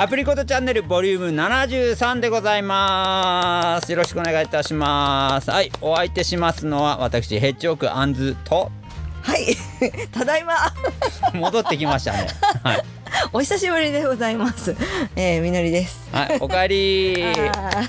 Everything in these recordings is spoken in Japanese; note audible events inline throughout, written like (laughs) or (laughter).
アプリコットチャンネルボリューム73でございます。よろしくお願いいたします。はいお相手しますのは私ヘッジオークアンズと。はい、(laughs) ただいま。(laughs) 戻ってきましたね。はい、(laughs) お久しぶりでございます。えー、みのりです。はい、おかえり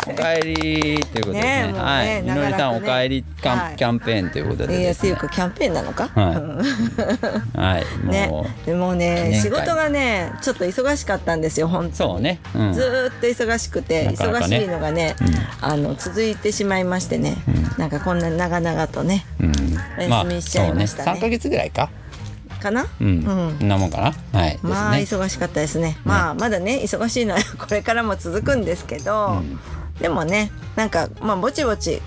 おかえりということですねねねはい。みのりさん、ねおかえりキャン,、はい。キャンペーンということでね。いうか、キャンペーンなのか。はい。うん。はい (laughs) もう、ね、でもね、仕事がね、ちょっと忙しかったんですよ、本当に。そうね、うん、ずーっと忙しくて、忙しいのがね、あの続いてしまいましてね、なんかこんな長々とね、うん、お休みしちゃいましたね。そうね。3ヶ月ぐらいかかな？うん、うんなもんかな？はいまあね忙しかったですね。まあまだね忙しいのは (laughs) これからも続くんですけど、でもねなんかまあぼちぼち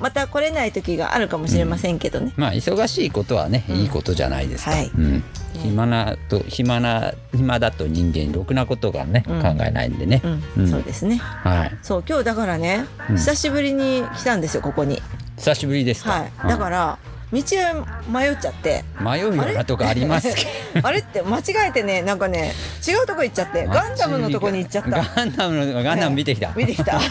また来れない時があるかもしれませんけどね。まあ忙しいことはね、いいことじゃないですか。はいうん、暇なと暇な暇だと人間ろくなことがね、うん考えないんでね。うん、うんそうですね。はい。そう今日だからね、うん久しぶりに来たんですよここに。久しぶりですか？はい。だから道を迷っちゃって。ら迷うようなとこありますけど。あれ？(laughs) って間違えてねなんかね違うとこ行っちゃって。ガンダムのとこに行っちゃった。ガンダムのガンダム見てきた。見てきた。(laughs)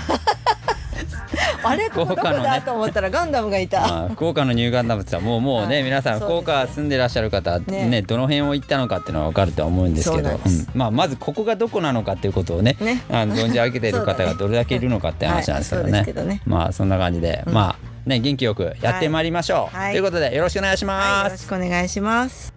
あれ？ここどこだと思ったらガンダムがいた。まあ、福岡のニューガンダムってもうもうね、はい。皆さん福岡住んでらっしゃる方ねね。どの辺を行ったのかっていうのは分かるとは思うんですけど。そうなんまあ、まずここがどこなのかっていうことをねね。あの存じ上げている方がどれだけいるのかって話なんですけどはい。ね,、そうですけどね。まあそんな感じで、うんまあね元気よくやってまいりましょう、はい。ということでよろしくお願いしはい、ますよろし。くお願いします。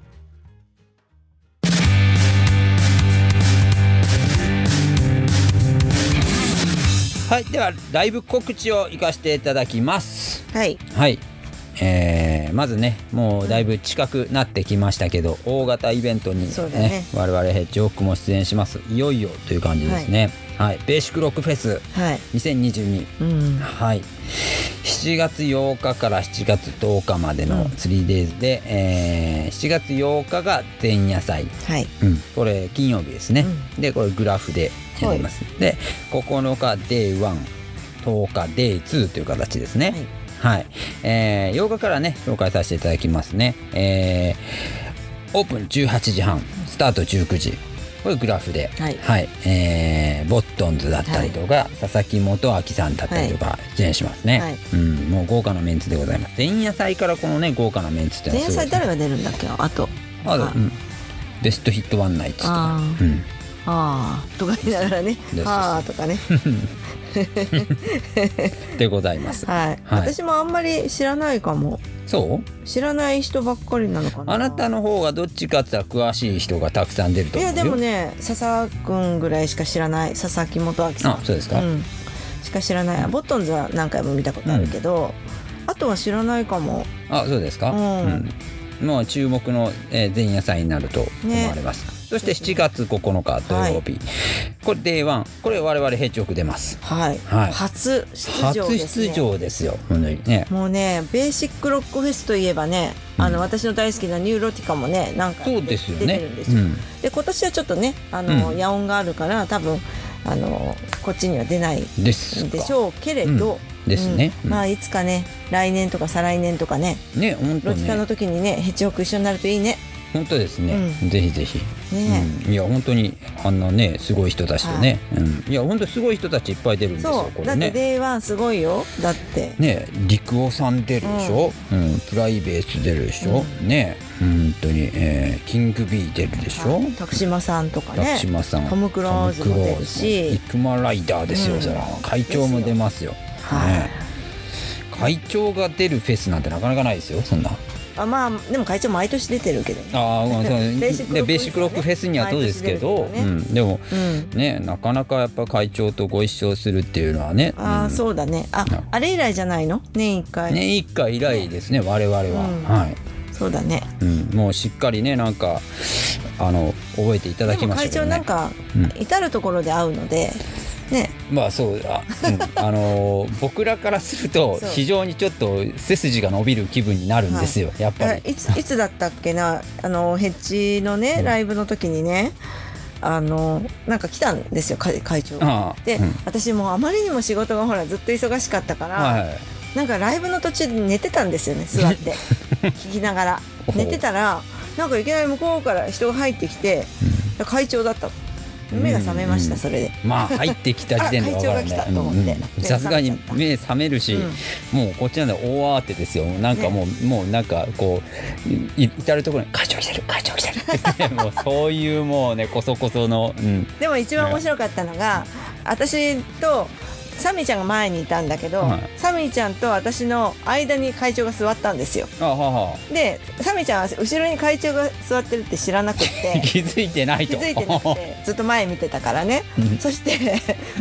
はい、ではライブ告知を行かせていただきます。はい、はい、えーまずねもうだいぶ近くなってきましたけど大型イベントに、そうだね。我々ヘッジホックも出演します。いよいよという感じですね。はい、ベーシックロックフェスはい、2022うん、はい7月8日から7月10日までのうん。3days で、えー7月8日が前夜祭、はい、うん、これ金曜日ですね、でこれグラフでやります、で9日 Day110 日 Day2 という形ですね。はい、えー8日からね紹介させていただきますね。えーオープン18時半スタート19時これグラフで、はい。えーボットンズだったりとか、佐々木元明さんだったりとか出演しますね、はい。うん、もう豪華なメンツでございます。前夜祭からこのね豪華なメンツって前夜祭誰が出るんだっけ、あと。あうん、ベストヒットワンナイツとか。うん。ああ、とか言いながらね。そうそう、ああとかね。(laughs) でございます。はい、はい。私もあんまり知らないかも。そう？知らない人ばっかりなのかな？あなたの方がどっちかって言ったら詳しい人がたくさん出るとい思うよ。やでもね、笹君ぐらいしか知らない、佐々木元明さん。あそうですか？ん、しか知らない。ボットンズは何回も見たことあるけど、あとは知らないかも。あそうですか？うんもう注目の、えー前夜祭になると思われます。そして7月9日土曜日、これ Day1 これ我々ヘッジオク出ます。はい、はい。初出場初ですね。出場ですよ。本当にね。もうねベーシックロックフェスといえばね、あの私の大好きなニューロティカもねなんかそうですよ出ねてるんですよ。うん。で今年はちょっとねあの、うん。野音があるから多分あのこっちには出ないでしょうけれど、うん。ですね。うん。まあいつかね来年とか再来年とかねねね。ロティカの時にねヘッジホック一緒になるといいね。本当ですね。うぜひぜひ。ね。うん。いや本当にあんなねすごい人たちとね、うん、いや本当すごい人たちいっぱい出るんですよこれね。 Day One すごいよ。だって。ね陸尾さん出るでしょ、うん。プライベース出るでしょ、ね。本当に、えーキングビー出るでしょ、はい。徳島さんとかね。徳島さん。トム・クローズも出るし。イクマライダーですよ、うん。それは会長も出ますよ、はい。ね。会長が出るフェスなんてなかなかないですよそんなあまあでも会長毎年出てるけどね。ああ、まあ、そう (laughs) ベーシックロックフェスはねでベーシックロックフェスにはそうですけど、ね。うん、でもうん。ねなかなかやっぱ会長とご一緒するっていうのはねああ、うん。そうだね。ああ、あれ以来じゃないの？年一回。年一回以来ですね我々は、うん。はい、そうだね。うん、もうしっかりねなんかあの覚えていただきましたけどね。長なんか、うん。至る所で会うので、ね。まあそうあ,、うん、あのー (laughs) 僕らからすると非常にちょっと背筋が伸びる気分になるんですよ、やっぱり。いついつだったっけな。あのヘッジのねライブの時にね。あのなんか来たんですよ会会長で、うん。私もうあまりにも仕事がほらずっと忙しかったから、はいなんかライブの途中で寝てたんですよね座って。(laughs) 聞きながら。寝てたらなんかいきなり向こうから人が入ってきて、会長だったの目が覚めました、それで。まあ入ってきた時点で分かるあ会長が来たと思って。うんうん。さすがに目覚めるし、うん。もうこっちなんで大慌てですよ。なんかもう、もうなんかこうい至る所に「会長来てる会長来てる」って、(laughs) ね、もうそういうもうねこそこその、うん、でも一番面白かったのが私とサミーちゃんが前にいたんだけど、はい。サミーちゃんと私の間に会長が座ったんですよ。あははでサミーちゃんは後ろに会長が座ってるって知らなくって。気づいてないと。気づいてなくて (laughs) ずっと前見てたからね。うん。そして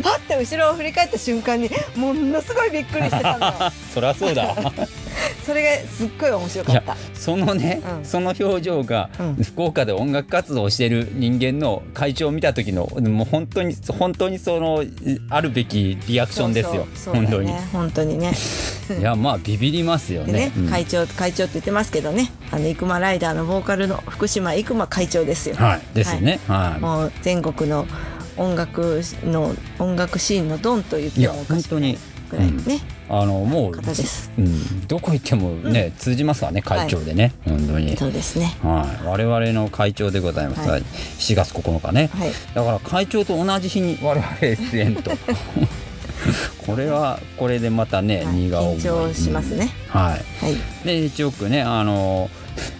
パッて後ろを振り返った瞬間にものすごいびっくりしてたの。(laughs) そりゃそうだ (laughs) (laughs) それがすっごい面白かった。そのね、うん。その表情が、うん。福岡で音楽活動をしてる人間の会長を見た時のもう本当に本当にそのあるべきリアクションですよ。そうそう。本当に、そね。本当に。ね。(laughs) いやまあビビりますよね。でね、うん。会長会長って言ってますけどね。あの生馬ライダーのボーカルの福島生馬会長ですよ、はい。ですね。はい、もう全国の音楽の音楽シーンのドンと言ってもおかしくないぐらいね、あのもううん、どこ行ってもね、通じますからね会長でね、本当に。そうですね。はい、我々の会長でございます、ははい。い、7月9日ね、はい。だから会長と同じ日に我々出演と。(laughs) これはこれでまたね、はい。荷が重い。緊張しますね、うん。はい。はい。で一応ねあの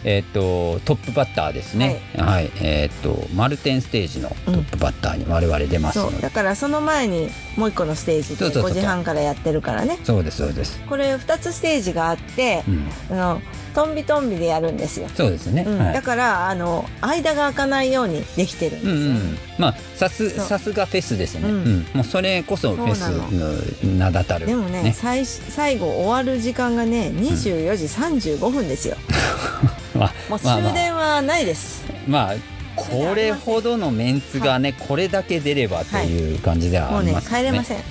えっ、とトップバッターですね。はい、えっ、とマルテンステージのトップバッターに我々出ますので、そう。だからその前にもう一個のステージでそうそうそう5時半からやってるからね。そうですそうです、これ2つステージがあってう、ん、あのトンビトンビでやるんですよ、そうですね、うん。はい。だからあの間が開かないようにできてるんですよ、うんうん、まあさすさすがフェスですね、ううん。んもうそれこそフェスの名だたる。でもね最最後終わる時間がね24時35分ですよ、(laughs) まあもう終電はないです、まあこれほどのメンツがね、これだけ出ればという感じではもうねあります帰れません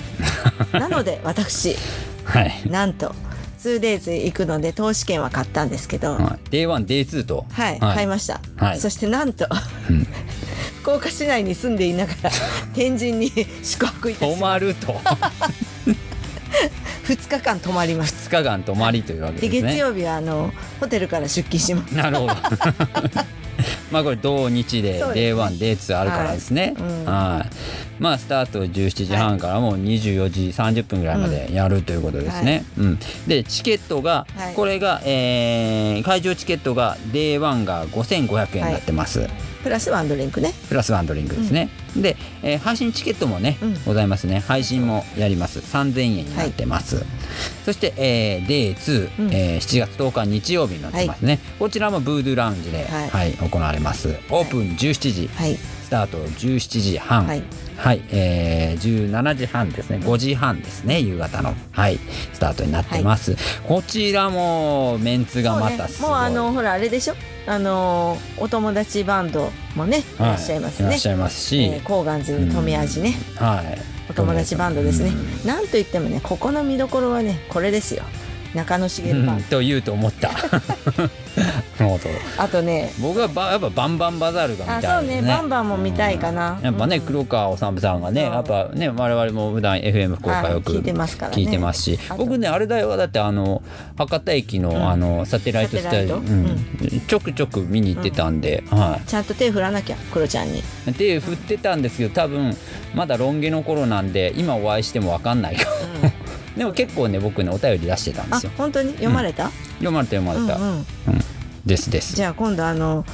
なので私はい、なんと 2days 行くので投資券は買ったんですけど、はい、Day1、Day2 と、はい、買いました、はいそしてなんとうん福岡市内に住んでいながら天神に宿泊いたしま泊まると (laughs) 2日間泊まります。2日間泊まりというわけでね。月曜日はあのホテルから出勤します。なるほど (laughs) まあこれ同日でそうです Day1、Day2 あるからですね。はい。うん。はい。まあスタート17時半からもう24時30分ぐらいまでやるということですね、うん。でチケットが、はい。これが、えー会場チケットが Day1 が5500円になってます、プラスワンドリンクね。プラスワンドリンクですね、で、えー配信チケットもね、うん。ございますね。配信もやります。3000円になってます、そして、えー、Day2、うん。えー7月10日日曜日になってますね、こちらもブードゥーラウンジで、はい。はい行われます。オープン17時、はい。スタート17時半。はい。はい、えー、17時半ですね。5時半ですね夕方の。はい。スタートになってます、こちらもメンツがまたすごい、もうあのほらあれでしょ？あのお友達バンドもねい。らっしゃいますね。いらっしゃいますし、えーコーガンズに富味ねはい。お友達バンドですね。うん。なんといってもねここの見どころはねこれですよ中野茂バンドうんと言うと思った。(laughs) あとね僕はばやっぱバンバンバザールが見たいね。あそうねバンバンも見たいかな。うん。やっぱね、うん。黒川治さんがねやっぱね我々も普段 FM 福岡よくはい聞いてますからね。聞いてますし、僕ねあれだよ。だってあの博多駅の、ん。あのサテライトスタジオ、サテライト？うん。ちょくちょく見に行ってたんで、はちゃんと手振らなきゃクロちゃんに。い。手振ってたんですけど多分まだロン毛の頃なんで今お会いしても分かんない。かも。でも結構ね僕ねお便り出してたんであすよ。本当に？読まれた、読まれた読まれた。うんうん。うん。ですです。じゃあ今度あの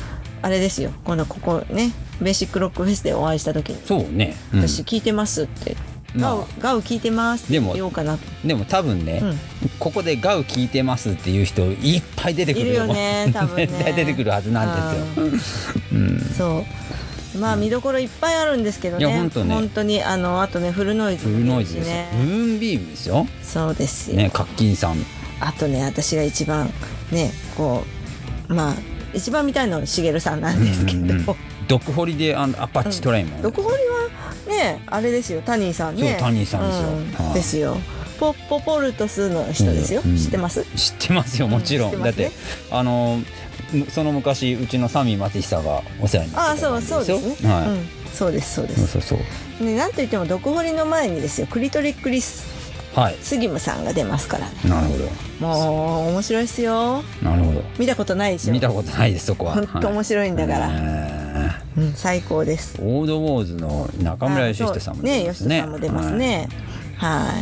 あれですよ。今度ここねベーシックロックフェスでお会いした時に。そうね。うん。私聞いてますって、まあ。ガウガウ聞いてますってでも言おうかなとでも多分ね、うん。ここでガウ聞いてますっていう人いっぱい出てくるいるよね多分ね。(laughs) 出てくるはずなんですよ。うん。そうまあ見どころいっぱいあるんですけどね。いやほんとね。本当にあのあとねフルノイズフルノイズですよ。ねブーンビームですよ。そうですよ、ね、カッキンさん。あとね私が一番ねこうまあ一番見たいのはしげるさんなんですけど、うんうんドッグホリデーアパッチトレインも、ドクホリはねあれですよ。タニーさんね。そうタニーさんですよ。うん。はい。ですよ。ポポポルトスの人ですよ、うん知ってます？知ってますよもちろん、ね。だってあのむその昔うちのサミー松久がお世話になああってたそうそうです。ね、はい、うん、そうですそうです、そうそうそう。ね、なんといってもドクホリの前にですよクリトリックリスはい。スギムさんが出ますから。ねなるほもう面白いですよ。どなるほど。見たことないでしょ。見たことないですそこは。本当面白いんだから、えーうん、最高です。オードウォーズの中村義人さんもね、出ますね。吉田さんも出ますね。はい。は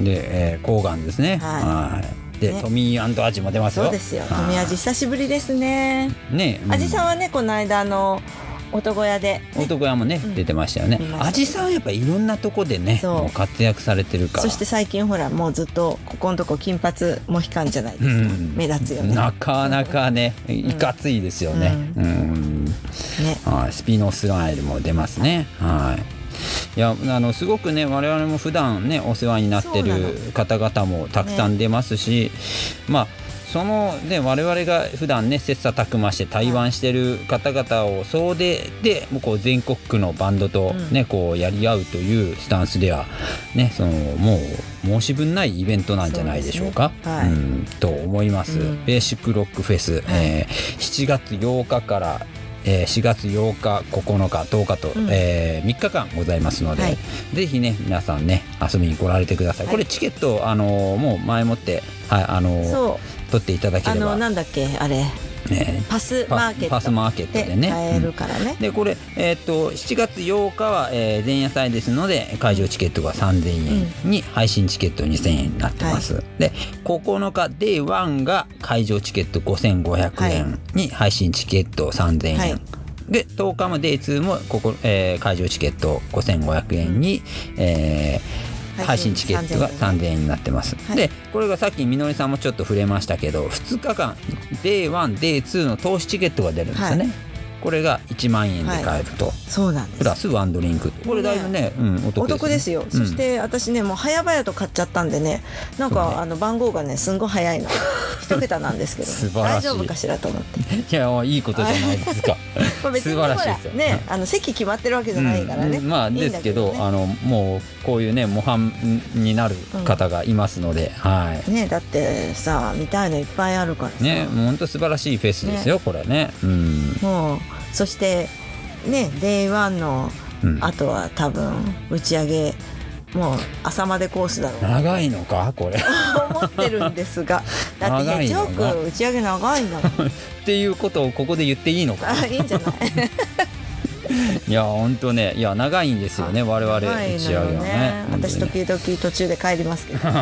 い。で、えー、コーガンですね。はい。はい。で、ねトミーアジも出ますよ。そうですよ。はい富味久しぶりですね。ね、うん味さんはね、この間あの男屋で、ね、男屋もね、うん出てましたよね見まし。た味さんやっぱいろんなとこでね、活躍されてるから。そして最近ほらもうずっとここのとこ金髪モヒカンじゃないですか。うん目立つよね。なかなかね、いかついですよね。ううん。ね。はい、スピノスライルも出ますね。はい。いやあのすごくね我々も普段ねお世話になってる方々もたくさん出ますし、まあそのね我々が普段ね切磋琢磨して対バンしてる方々を総出でもうこう全国区のバンドとね、こうやり合うというスタンスではねそのもう申し分ないイベントなんじゃないでしょうか。そうね。はい。うんと思います。うん。ベーシックロックフェス、えー7月8日からえー4月8日9日10日と、うん。え3日間ございますので、はい。ぜひね皆さんね遊びに来られてください、はい。これチケットあのーもう前もってはいあの取っていただけあれば。のなんだっけあれね。パスマーケット。パパスマーケットでね。買えるからね。でこれ、えー、と7月8日は、えー前夜祭ですので会場チケットが3000円に、配信チケット2000円になってます、で9日 Day1 が会場チケット5500円に配信チケット3000円、はい。で10日も Day2 もここ、えー会場チケット5500円に、えー配配信信チケットが3000円になってます、はい。でこれがさっきみのりさんもちょっと触れましたけど2日間 Day1、Day2 の投資チケットが出るんですよね、はい。これが1万円で買えると、そうなんです。プ。ラスワンドリンクこれだいぶね、うん、お得です、ね、お得ですよ、うん。そして私ねもう早々と買っちゃったんでねなんそうね。か、あの番号がねすんごい早いの。一桁なんですけど (laughs) 素晴らしい。大丈夫かしらと思って。いやいいことじゃないですか。(laughs) これ別に素晴らしいですよ。ねあの席決まってるわけじゃないからね、うん。まあですけどねあのもうこういうね模範になる方がいますので、はい。ねだってさ見たいのいっぱいあるからさ、ねもう本当素晴らしいフェスですよ、これね。うん。もうそしてね Day1 のうん。あとは多分打ち上げもう朝までコースだろう。長いのかこれ。思ってるんですが。(laughs) だって長いのヘッジホーがク打ち上げ長いんだもんっていうことをここで言っていいのか。あいいんじゃない？(laughs) (laughs) いや本当ねいや長いんですよね我々打ち上げはね。本当に。私ね時々途中で帰りますけど。うん。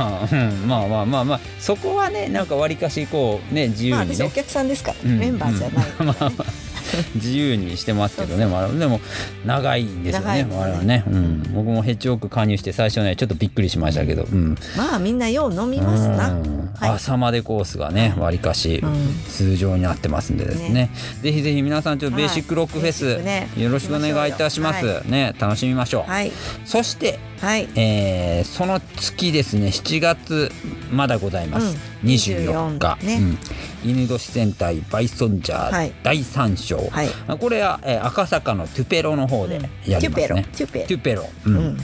まあまあまあまあそこはねなんかわりかしこうね自由まあにね、私お客さんですから、うん。メンバーじゃないうんからね、(laughs) (laughs) 自由にしてますけどね。まあでも長いんですよね我々ね、うん、僕もヘッジオーク加入して最初ねちょっとびっくりしましたけど、うん。まあみんなよう飲みますな、うん。はい。朝までコースがねわりかしうん。通常になってますんでですね。ね。ぜひぜひ皆さんちょっとベーシックロックフェス、よろしくお願いいたします、行ね楽しみましょう、はい。そしてはい。えーその月ですね。7月まだございます、うん。24日、24ね。うん。犬年戦隊バイソンジャはい。ー第3章、はい。これは、えー赤坂のトゥペロの方でやりますね、トゥペロ。トゥペロ、うん。うん。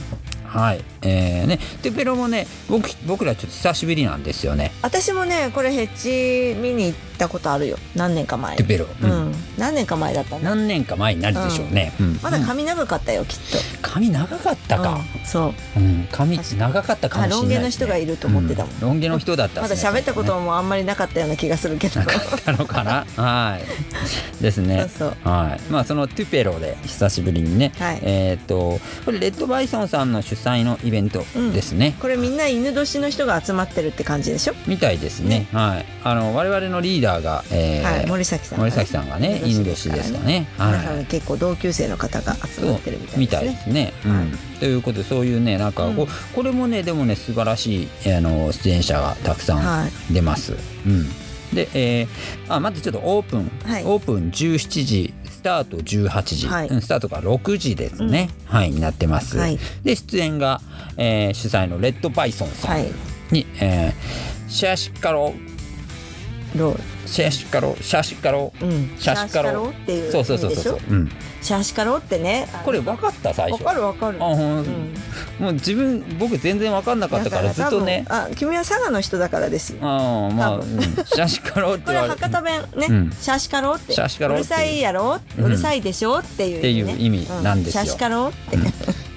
はいえーね。トゥペロもね僕僕らちょっと久しぶりなんですよね。私もねこれヘッジ見に行ったことあるよ。何年か前。トゥペロ、ううん。ん、何年か前だったね何年か前になるでしょうね、うん。まだ髪長かったよきっ髪長かったと、か、うん。そう。うん。髪長かったかもしれないね、あロン毛の人がいると思ってたもん。うロン毛の人だったっますだね喋ったことももあんまりなかったような気がするけど。なかったのかな？はい。ですね。そうそう。はい。まあそのトゥペロで久しぶりにね、はい。えっ、とこれレッドバイソンさんの主催のイベントですね、これみんな犬年の人が集まってるって感じでしょ、みたいですね。はい。あの我々のリーダーが、えーはい。森崎さんがね。森崎さんがね犬年ですかね。皆さはい。ん結構同級生の方が集まってるみたいですね。うん。はい。ということでそういうねなんかこ,、うん。これもねでもね素晴らしいあの出演者がたくさはん出ます。うん、で、えーあまずちょっとオープン、はい。オープン17時スタート18時、はい。うんスタートが6時ですね、はいになってます。はい。で出演が、えー主催のレッドバイソンさんはい。に、えーシャシカロロシャシカロシャシカロ、うん。シャシカロ。っていうそうそうそうそう。そう、うん、シャシカロってねこれ分かった最わ初かるわかる。あほんうん。もう自分僕全然分かんなかったからずっとね。あ君は佐賀の人だからですよ。ああまあ、うん、シャシカロってこれ博多弁ね、うん。シャシカロって。シャシカロっていう。うるさいやろ、うるさいでしょ？っていう、ね、っていう意味なんですよ。うシャシカロって、うん。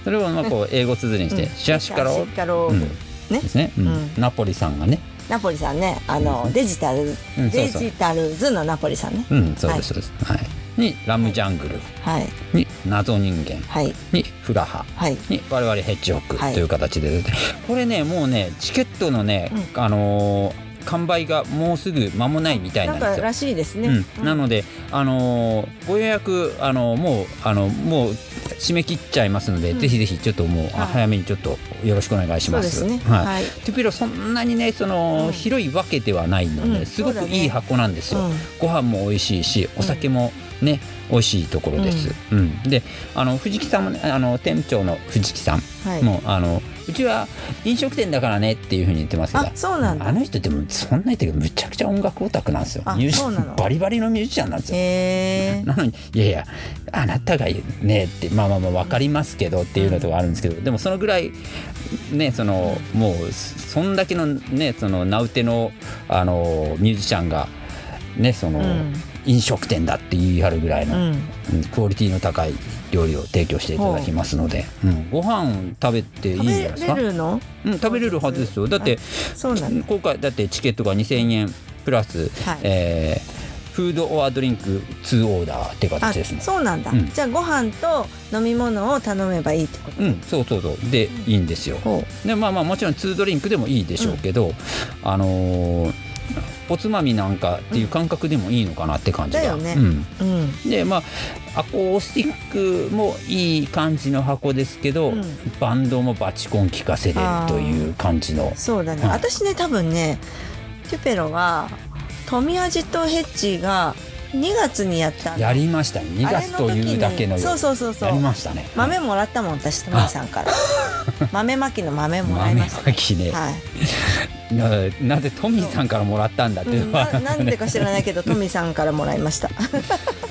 それをまあこう英語綴りにして、シャシカロ。シャシカロ、うん。ね。ですね、ナポリさんがねナポリさんねあのデジタル、うんそうデそう。ジタルズのナポリさんね、うんそうはい。ですそうです。はい。にラムジャングル。はい。に謎人間。はい。にフラハ。はい。に我々ヘッジホックとはい。いう形で出て、これねもうねチケットのね、あのー完売がもうすぐ間もないみたいななんんですよ。からしいですね、うん、うん。なので、あのーご予約、あのーもうあのもう締め切っちゃいますので、うん。ぜひぜひちょっともう、早めにちょっとよろしくお願いしま。そうですすね。はい。はい。トゥピロそんなにねその、うん。広いわけではないので、うん。すごくいい箱なんですよ。うん。ご飯も美味しいしお酒もね、美味しいところです。うん。であの藤木さんもねあの店長の藤木さんはい。もあのうちは飲食店だからねっていうふうに言ってますけどあそうなんだ。あの人でもそんな言ってむちゃくちゃ音楽オタクなんですよ。あミュージそうなの？バリバリのミュージシャンなんですよ。なのにいやいやあなたがねってまあまあまあ分かりますけどっていうのとかあるんですけど、でもそのぐらいねそのもうそんだけのねその名うてのあのミュージシャンがねその、うん飲食店だって言い張るぐらいの、うん。うんクオリティの高い料理を提供していただきますので、うん、ご飯食べていいんじゃないですか？れるの？うん、食べれるはずですよ。だってそうなんだ。今回だってチケットが2000円プラス、はい。えーフードオアドリンク2オーダーってあ形ですね。そうなんだ、うん。じゃあご飯と飲み物を頼めばいいってこと、うん、そうそうそう。でいいんですよ。ほでまあまあもちろん2ドリンクでもいいでしょうけど、あのーおつまみなんかっていう感覚でもいいのかなって感じが、だよね。うん、ううん。でまあアコースティックもいい感じの箱ですけど、うん。バンドもバチコン聴かせれるという感じの。そうだね、はい私ね多分ねテュペロは富味とヘッジが2月にやったやりましたね。2月というだけのそうそうそうそう。やりましたね。豆もらったもん私トミーさんから (laughs) 豆まきの豆もらい豆ましたまきね、はい。ななぜトミーさんからもらったんだっていううん。のは、ななんでか知らないけどトミーさんからもらいました。ね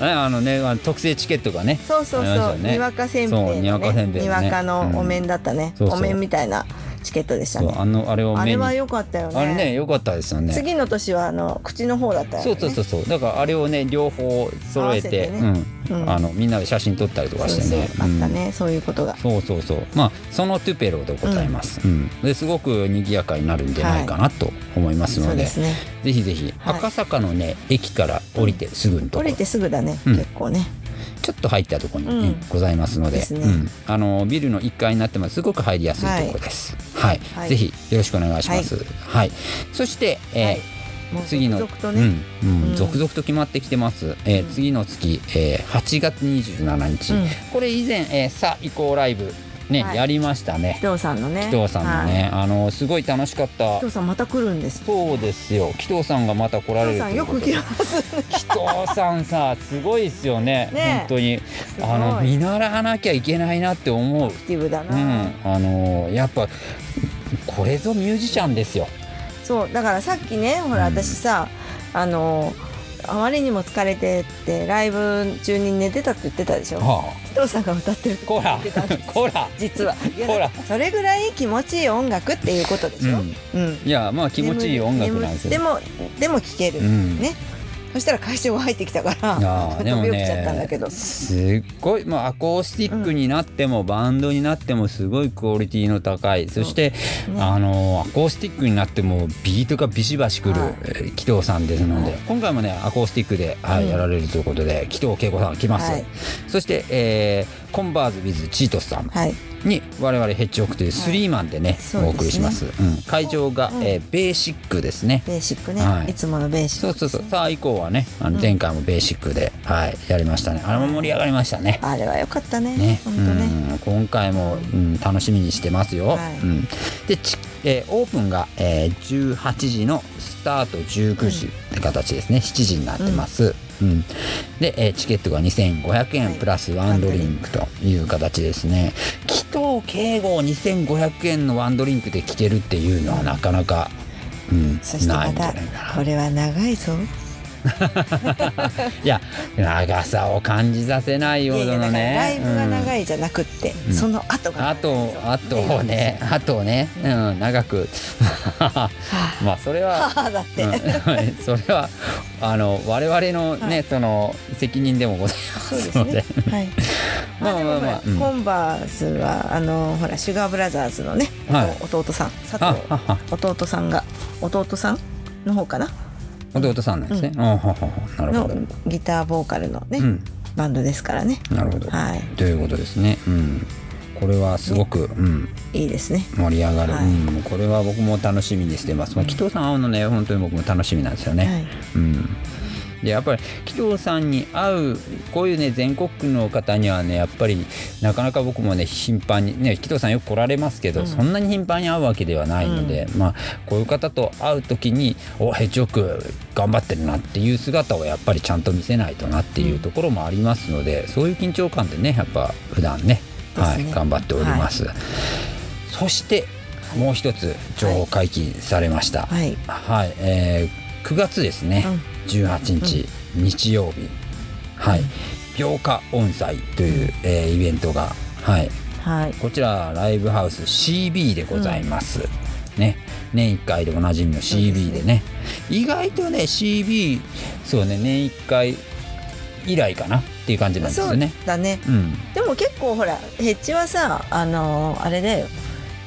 (laughs) あのねあの特製チケットがね。そうそうそう、ね。にわかせんべいのそうにわかせんべいにわかのお面だったね、うん。そうそう。お面みたいなチケットでしたね。あのあれをあれは良かったよね。あれね良かったですよね。次の年はあの口の方だったよね。そうそうそうそう。だからあれをね両方揃えてね。うん。うん。あのみんなで写真撮ったりとかしてね。そうあったうん。ね、そういうことが。そうそうそう。まあそのトゥペロでございます、うん。ですごく賑やかになるんじゃないかなと思いますので,、そうですね。ぜひぜひはい。赤坂のね駅から降りてすぐのところ、降りてすぐだね、うん。結構ねちょっと入ったところに、ねうん。ございますのでね。うん。あのビルの1階になってます。すごく入りやすいところです。はい、はい。ぜひよろしくお願いします。はい、そして、えー次のうん。うん。うん。続々と決まってきてます、えーうん。次の月、えー8月27日、うん。これ以前、えーさあ移行ライブね、はい。やりましたね。紀藤さんのね。紀藤さんのね、あのすごい楽しかった。はい紀藤さんまた来るんですそうですよ。紀藤さんがまた来られる紀藤さんよく来ますね。紀藤さんさすごいですよね。(laughs) ね本当に。あの見習わなきゃいけないなって思う。アクティブだうな、ん。あのやっぱこれぞミュージシャンですよ。そう。だからさっきねほらうん。私さ、あのあまりにも疲れてってライブ中に寝てたって言ってたでしょ。は紀藤さんが歌ってるって言ってたんです。こら実は。それぐらい気持ちいい音楽っていうことでしょ、うん。うん。いやまあ気持ちいい音楽なんですよ。でもでも聴ける、うん。ねそしたら会場が入ってきたから飛び起きちゃったんだねけど、すっごい、まあ、アコースティックになっても、バンドになってもすごいクオリティの高い。そして、ねあのアコースティックになってもビートがビシバシくる、はいえー紀藤さんですので、はい。今回もねアコースティックで、はいうん。やられるということで紀藤恵子さん来ます、はい。そして、えーコンバーズ・ウィズ・チートスさんはい。に我々ヘッジホックというスリーマンでね、お送りします、うん、会場が、うん。えーベーシックですね。ベーシックね、はい。い、つものベーシック。そうそうそう。さあ以降はねあのうん。前回もベーシックで、はいやりましたね。あれも盛り上がりましたね。あれは良かったね。ね、本当ね、うん。今回も、うん、楽しみにしてますよ。でち、えーオープンが、えー18時のスタート19時って形ですね、7時になってます。うんで、えーチケットが2500円はいプラスワンドリンクという形ですね。紀藤敬吾を2500円のワンドリンクで聴けるっていうのはなかなか、うん、そしてまないんじゃたないかな。これは長いぞ (laughs) いや長さを感じさせないほいやいやだどのね。ライブがうん長いじゃなくって、うんその後が。あとあとねあとね、うん、長く。(laughs) まあそれは、母だって、うん、(laughs) それはあの我々のね、はい。その責任でもございますので。ですね。はい。まあでもほら、うん。コンバースはあのほらシュガーブラザーズのね、はい。弟さん佐あ藤弟さんが弟さんの方かな？弟さんなんですね、あはははなるほのど、ギターボーカルのね、うん、バンドですからね。なるほど、はい。ということですね、うん、これはすごく、うん、いいですね。盛り上がる、はい。うん、これは僕も楽しみにしてます、まあ、紀藤さん会うのね本当に僕も楽しみなんですよね、はい。うんでやっぱり紀藤さんに会うこういうね全国区の方にはねやっぱりなかなか僕もね頻繁にね紀藤さんよく来られますけど、うん。そんなに頻繁に会うわけではないので、まあこういう方と会う時におヘッジホック頑張ってるなっていう姿をやっぱりちゃんと見せないとなっていうところもありますので、そういう緊張感でねやっぱ普段ねはい、頑張っております、そしてもう一つ情報解禁されました。はい。はい、えー9月ですね、18日、日曜日。はい。病化音祭という、えーイベントがはい。はい。こちらライブハウス CB でございます、ね。年1回でおなじみの CB でね。意外とね CB そうね年1回以来かな。っていう感じなんですよね。だね。うん。でも結構ほらヘッジはさあのーあれだよ。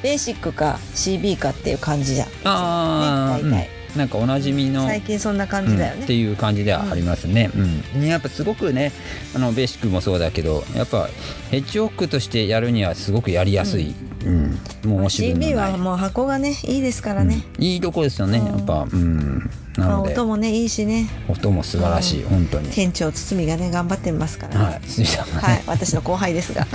ベーシックか CB かっていう感じじゃん。ああ、ね。大体。うん、なんかおなじみの最近そんな感じだようんってね、いう感じではありますね。うん。ねやっぱすごくねあのベーシックもそうだけどやっぱヘッジホックとしてやるにはすごくやりやすい、うん。もう申し分の CB はもう箱がねいいですからね、うん。いいとこですよね、うん。やっぱ、うん、なまあ、ので音もねいいしね。音も素晴らしい、本当に。店長堤がね頑張ってますからね。はい、堤さんがはい、ね、私の後輩ですが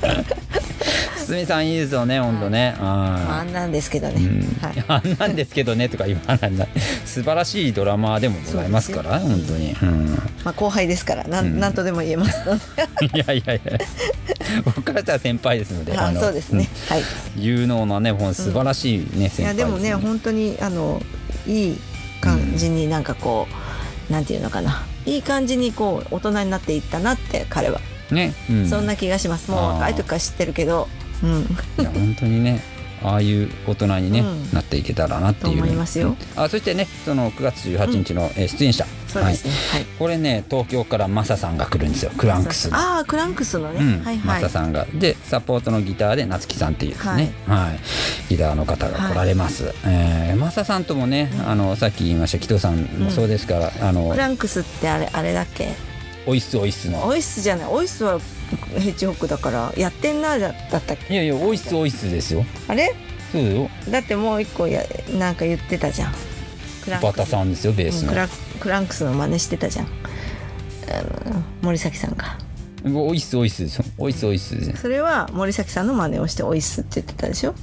(laughs) 堤さんいいですよね、本当ね。あまああんなんですけどね、あん。なんですけどねとか言わな (laughs) 素晴らしいドラマーでもございますから本当に、うん、まあ、後輩ですからなん,、うん。なんとでも言えます (laughs) いやいやいや。僕からしたら先輩ですのであのそうですね、はい。うん有能なねもう素晴らしいね、い先でもね本当にあのいい感じになんかこう、なんていうのかな。いい感じにこう大人になっていったなって彼は、ね、うん、そんな気がします。もう若い時から知ってるけど。うん。いや本当にねああいう大人にね、うん。なっていけたらなっていうと思いますよ。あそしてねその9月18日の、えー出演者。そうですね。はい、これね東京からマサさんが来るんですよ。クランクスの。ああクランクスのね、うん。はいはい。マサさんが。でサポートのギターで夏木さんっていうですね、はい。ギターの方が来られます、えーマサさんともね、あのさっき言いました紀藤さんもそうですから、あのクランクスってあれあれだっけ？オイスオイスの。オイスじゃない。オイスはヘッジホックだから。やってんなだだったっけ？いやいやオイスオイスですよ。あれ？そうだよ。だってもう一個やなんか言ってたじゃん。バタさんですよベースの。うんクラクランクスの真似してたじゃん。あの森崎さんが。オイスオイスですよ。オイスオイスですよ。それは森崎さんの真似をしてオイスって言ってたでしょ？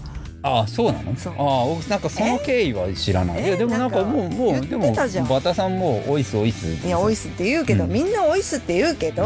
ああそうなの？そう。ああ僕なんかその経緯は知らない。え？いやでもなんかもうもうでもバタさんもオイスオイスいやオイスって言うけど、うん。みんなオイスって言うけど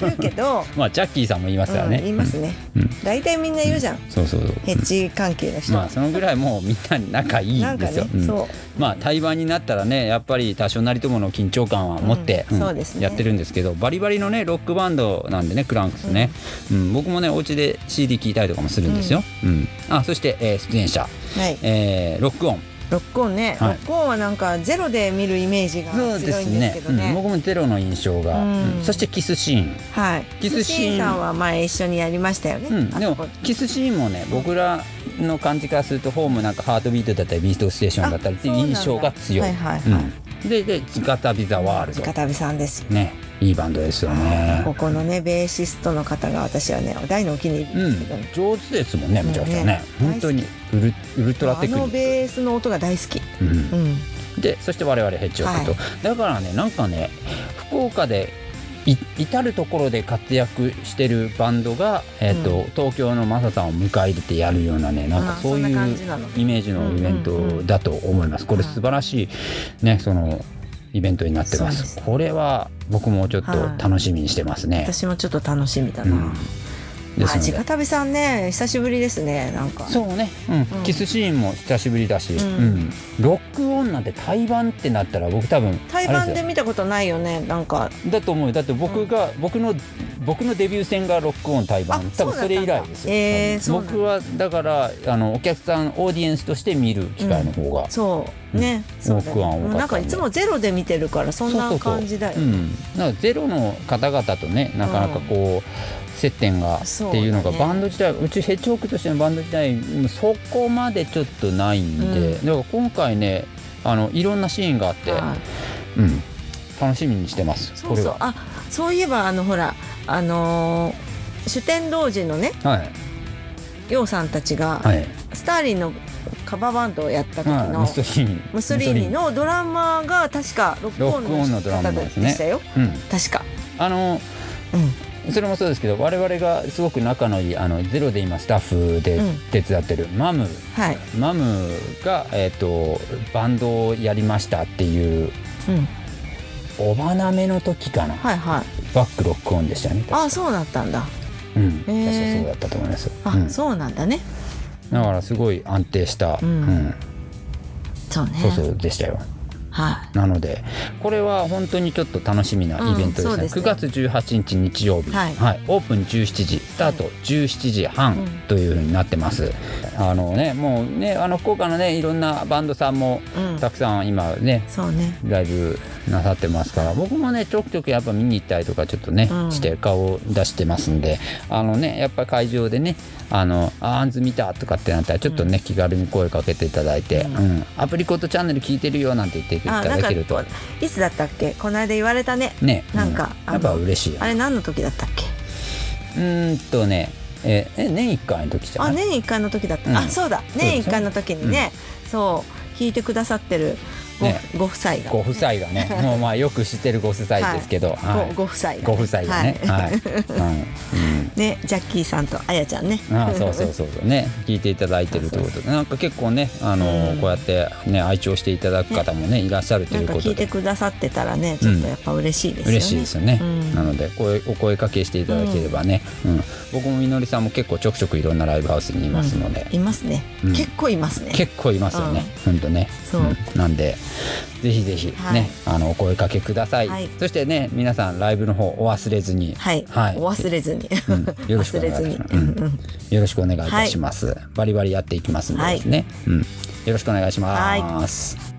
言うけど、(laughs) まあジャッキーさんも言いますからね、うん、言いますね、うん。大体みんな言うじゃん、そうそうそう。ヘッジ関係の人、まあそのぐらいもうみんな仲いいなんですよ、そう。まあ対バンになったらねやっぱり多少なりともの緊張感は持って、そうですね。やってるんですけどバリバリのねロックバンドなんでねクランクスね、うん。僕もねお家で CD 聴いたりとかもするんですよ、うん。あそして、えー出演者、はい。えーロックオン。ロックオンね、はい。ロックオンはなんかゼロで見るイメージが強いんですけどね。うん、僕もゼロの印象が、うん。うんそしてキスシーン。はい。キスシーン。さんは前一緒にやりましたよね、うん、でもキスシーンもね僕らの感じからするとホームなんかハートビートだったりビーストステーションだったりっていう印象が強い。はいはいはい。うん。でで「ガタビザワールド。直旅さんですよ」ねいいバンドですよね。ここのねベーシストの方が私はね大のお気に入りうんですけど。ね、、上手ですもんね、むちゃくちゃね。ね。本当にウルウルトラテクニあのック。ベースの音が大好き、うん。うん、で、そして我々ヘッジホックと、だからね、なんかね、福岡でい至る所で活躍してるバンドが、えっ、と、東京のマサさんを迎え入れてやるようなね、なんかそういうイメージのイベントだと思います。これ素晴らしいね、そのイベントになってま。すすこれは僕もちょっと楽しみにしてますね。私もちょっと楽しみだな、うんですあので。直旅さんね久しぶりですねなんか。そうね、うん。キスシーンも久しぶりだし、うん。うん。ロックオンなんて対バンってなったら僕多分対バンで見たことないよねなんか。だと思うよ。だって僕が、僕の僕のデビュー戦がロックオン対バあン多分それ以来ですよ、えー、僕はだからあのお客さんオーディエンスとして見る機会の方が、そう。ね、うん。そうだ僕は多かったんで。なんかいつもゼロで見てるからそんな感じだようん、だからゼロの方々とねなかなかこう、接点がっていうのがバンド自体うちヘッジホックとしてのバンド自体もそこまでちょっとないんで、うん。だから今回ねあのいろんなシーンがあって、はい。うん、楽しみにしてますそうそう。これは。あそういえばあのほらあのー主天童寺のねはい。楊さんたちが、はい。スターリンのカバーバンドをやった時はい、の、ムッソリーニ。ムッソリーニのドラマが確かロックオンのドラマの方でしたよ。うん、確か、あのうん、それもそうですけど我々がすごく仲のいいあのゼロで今スタッフでうん。手伝ってるマム、はい、マムが、えっとバンドをやりましたっていううん、おばなめの時かな。はいはい。バックロックオンでしたよね。あそうだったんだ。うん、確かそうだったと思います。あ、うん。そうなんだね。だからすごい安定した、うん。うん。そうね。そうそうでしたよはい。なのでこれは本当にちょっと楽しみなイベントですね,、うんそうね。9月18日日曜日、はい。オープン17時スタート17時半うん。というふうになってます、あのねもうねあの福岡のねいろんなバンドさんもうん。たくさん今ねそうね。ライブなさってますから僕もねちょくちょくやっぱ見に行ったりとかちょっとね、うん。して顔を出してますんであのねやっぱ会場でねあのあアンズ見たとかってなったらちょっとね、気軽に声かけていただいて、うん。うん。アプリコットチャンネル聞いてるよなんて言っていただけると。いつだったっけ？この間言われたね。ね。なんかうん。やっぱ嬉しいよあれ何の時だったっけ？うーんとねええ年1回の時じゃない？あ年一回の時だった、うん。あそうだ。年一回の時にね、そう聞いてくださってる。ご,、ね。ご夫妻が。ご夫妻がね。(laughs) もうまあよく知ってるご夫妻ですけど、はい。ごご夫妻が、ご夫妻がね。はい、うん。ねジャッキーさんとあやちゃんね。ああそうそうそうそう。ね。聞いていただいてるということで。なんか結構ねあのーうん。こうやってね愛聴していただく方もねいらっしゃるとないんか聞いてうことでくださってたらねちょっとやっぱ嬉しいですよね、嬉しいですよね、うん。なので声お声かけしていただければね、うん。僕もみのりさんも結構ちょくちょくいろんなライブハウスにいますので、いますね、うん。結構いますね。結構いますよね、ほん。とね。そうん。なんでぜひぜひね、はい。あのお声かけください、はい。そしてね皆さんライブの方お忘れずに。はい、はい。お忘れずに、うん。よろしくお願いします。(laughs) うん。よろしくお願いいたします、バリバリやっていきますんでですね、うん、よろしくお願いします、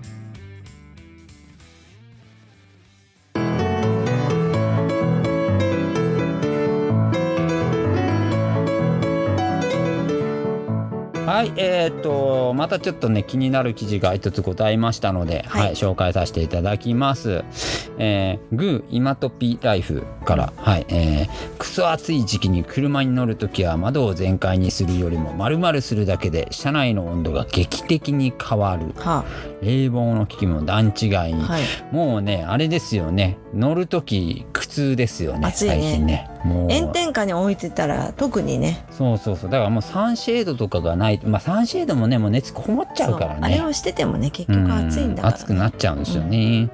はい、えーっとまたちょっとね気になる記事が一つございましたので、はいはい紹介させていただきます。えー、グーイマトピライフから、はいえー、クソ暑い時期に車に乗るときは窓を全開にするよりも丸々するだけで車内の温度が劇的に変わる。は冷房の効きも段違い。に、あ、はい。もうねあれですよね。乗るとき苦痛ですよね暑いね。最近ね。もう。炎天下に置いてたら特にね。そうそうそう。だからもうサンシェードとかがない。まあサンシェードもねもう熱こもっちゃうからね。あれをしててもね結局暑いんだから、ね、暑くなっちゃうんですよね。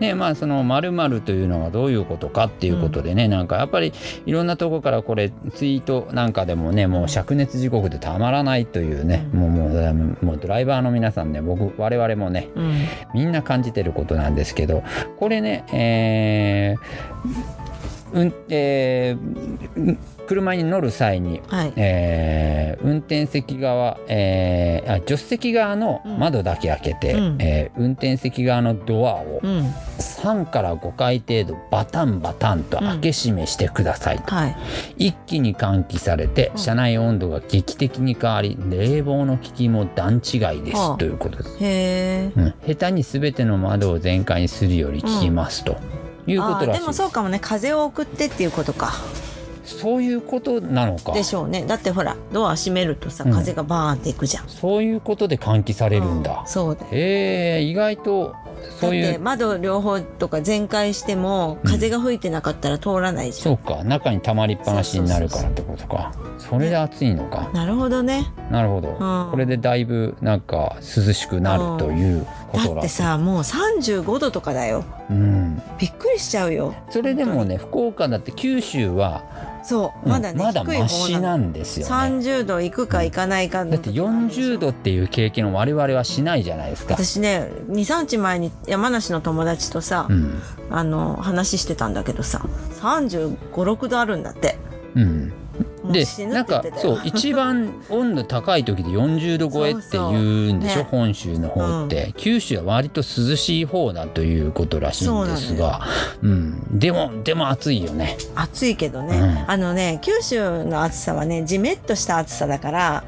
でまあその〇〇というのがどういうことかっていうことでね、なんかやっぱりいろんなとこからこれツイートなんかでもねもう灼熱時刻でたまらないというね、うん。もうもうもうドライバーの皆さんね僕我々もねうん。みんな感じてることなんですけどこれねえーうんえー車に乗る際にはい、えー運転席側、えーあ助手席側の窓だけ開けて、うん。えー運転席側のドアをうん。3から5回程度バタンバタンと開け閉めしてくださいと、はい。一気に換気されてうん。車内温度が劇的に変わり冷房の効きも段違いです、はあ。ということです、へえうん、下手に全ての窓を全開にするより効きますと、いうことらしいです。もそうかもね。風を送ってっていうことかそういうことなのか。でしょうね。だってほらドア閉めるとさうん。風がバーンっていくじゃん、そういうことで換気されるんだ。う、そうだえ意外とだそういう。って窓両方とか全開しても風が吹いてなかったら通らないじゃん、そうか。中に溜まりっぱなしになるからってことか。それで暑いのか。なるほどね。なるほど、うん。これでだいぶなんか涼しくなるという。こだってさもう35度とかだよ。うん、びっくりしちゃうよ。それでもね福岡だって九州は、そううんまだね、まだマシ方なんですよね。30度いくかいかないかのだって40度っていう経験を我々はしないじゃないですか、私ね23日前に山梨の友達とさ、うん。あの話してたんだけどさ3 5 6度あるんだって。うん、でなんかそう一番温度高い時で40度超えって言うんでしょ？ね本州の方って、九州は割と涼しい方だということらしいんですが。う、ん、でもでも暑いよね。暑いけどね、うん。あのね九州の暑さはねじめっとした暑さだから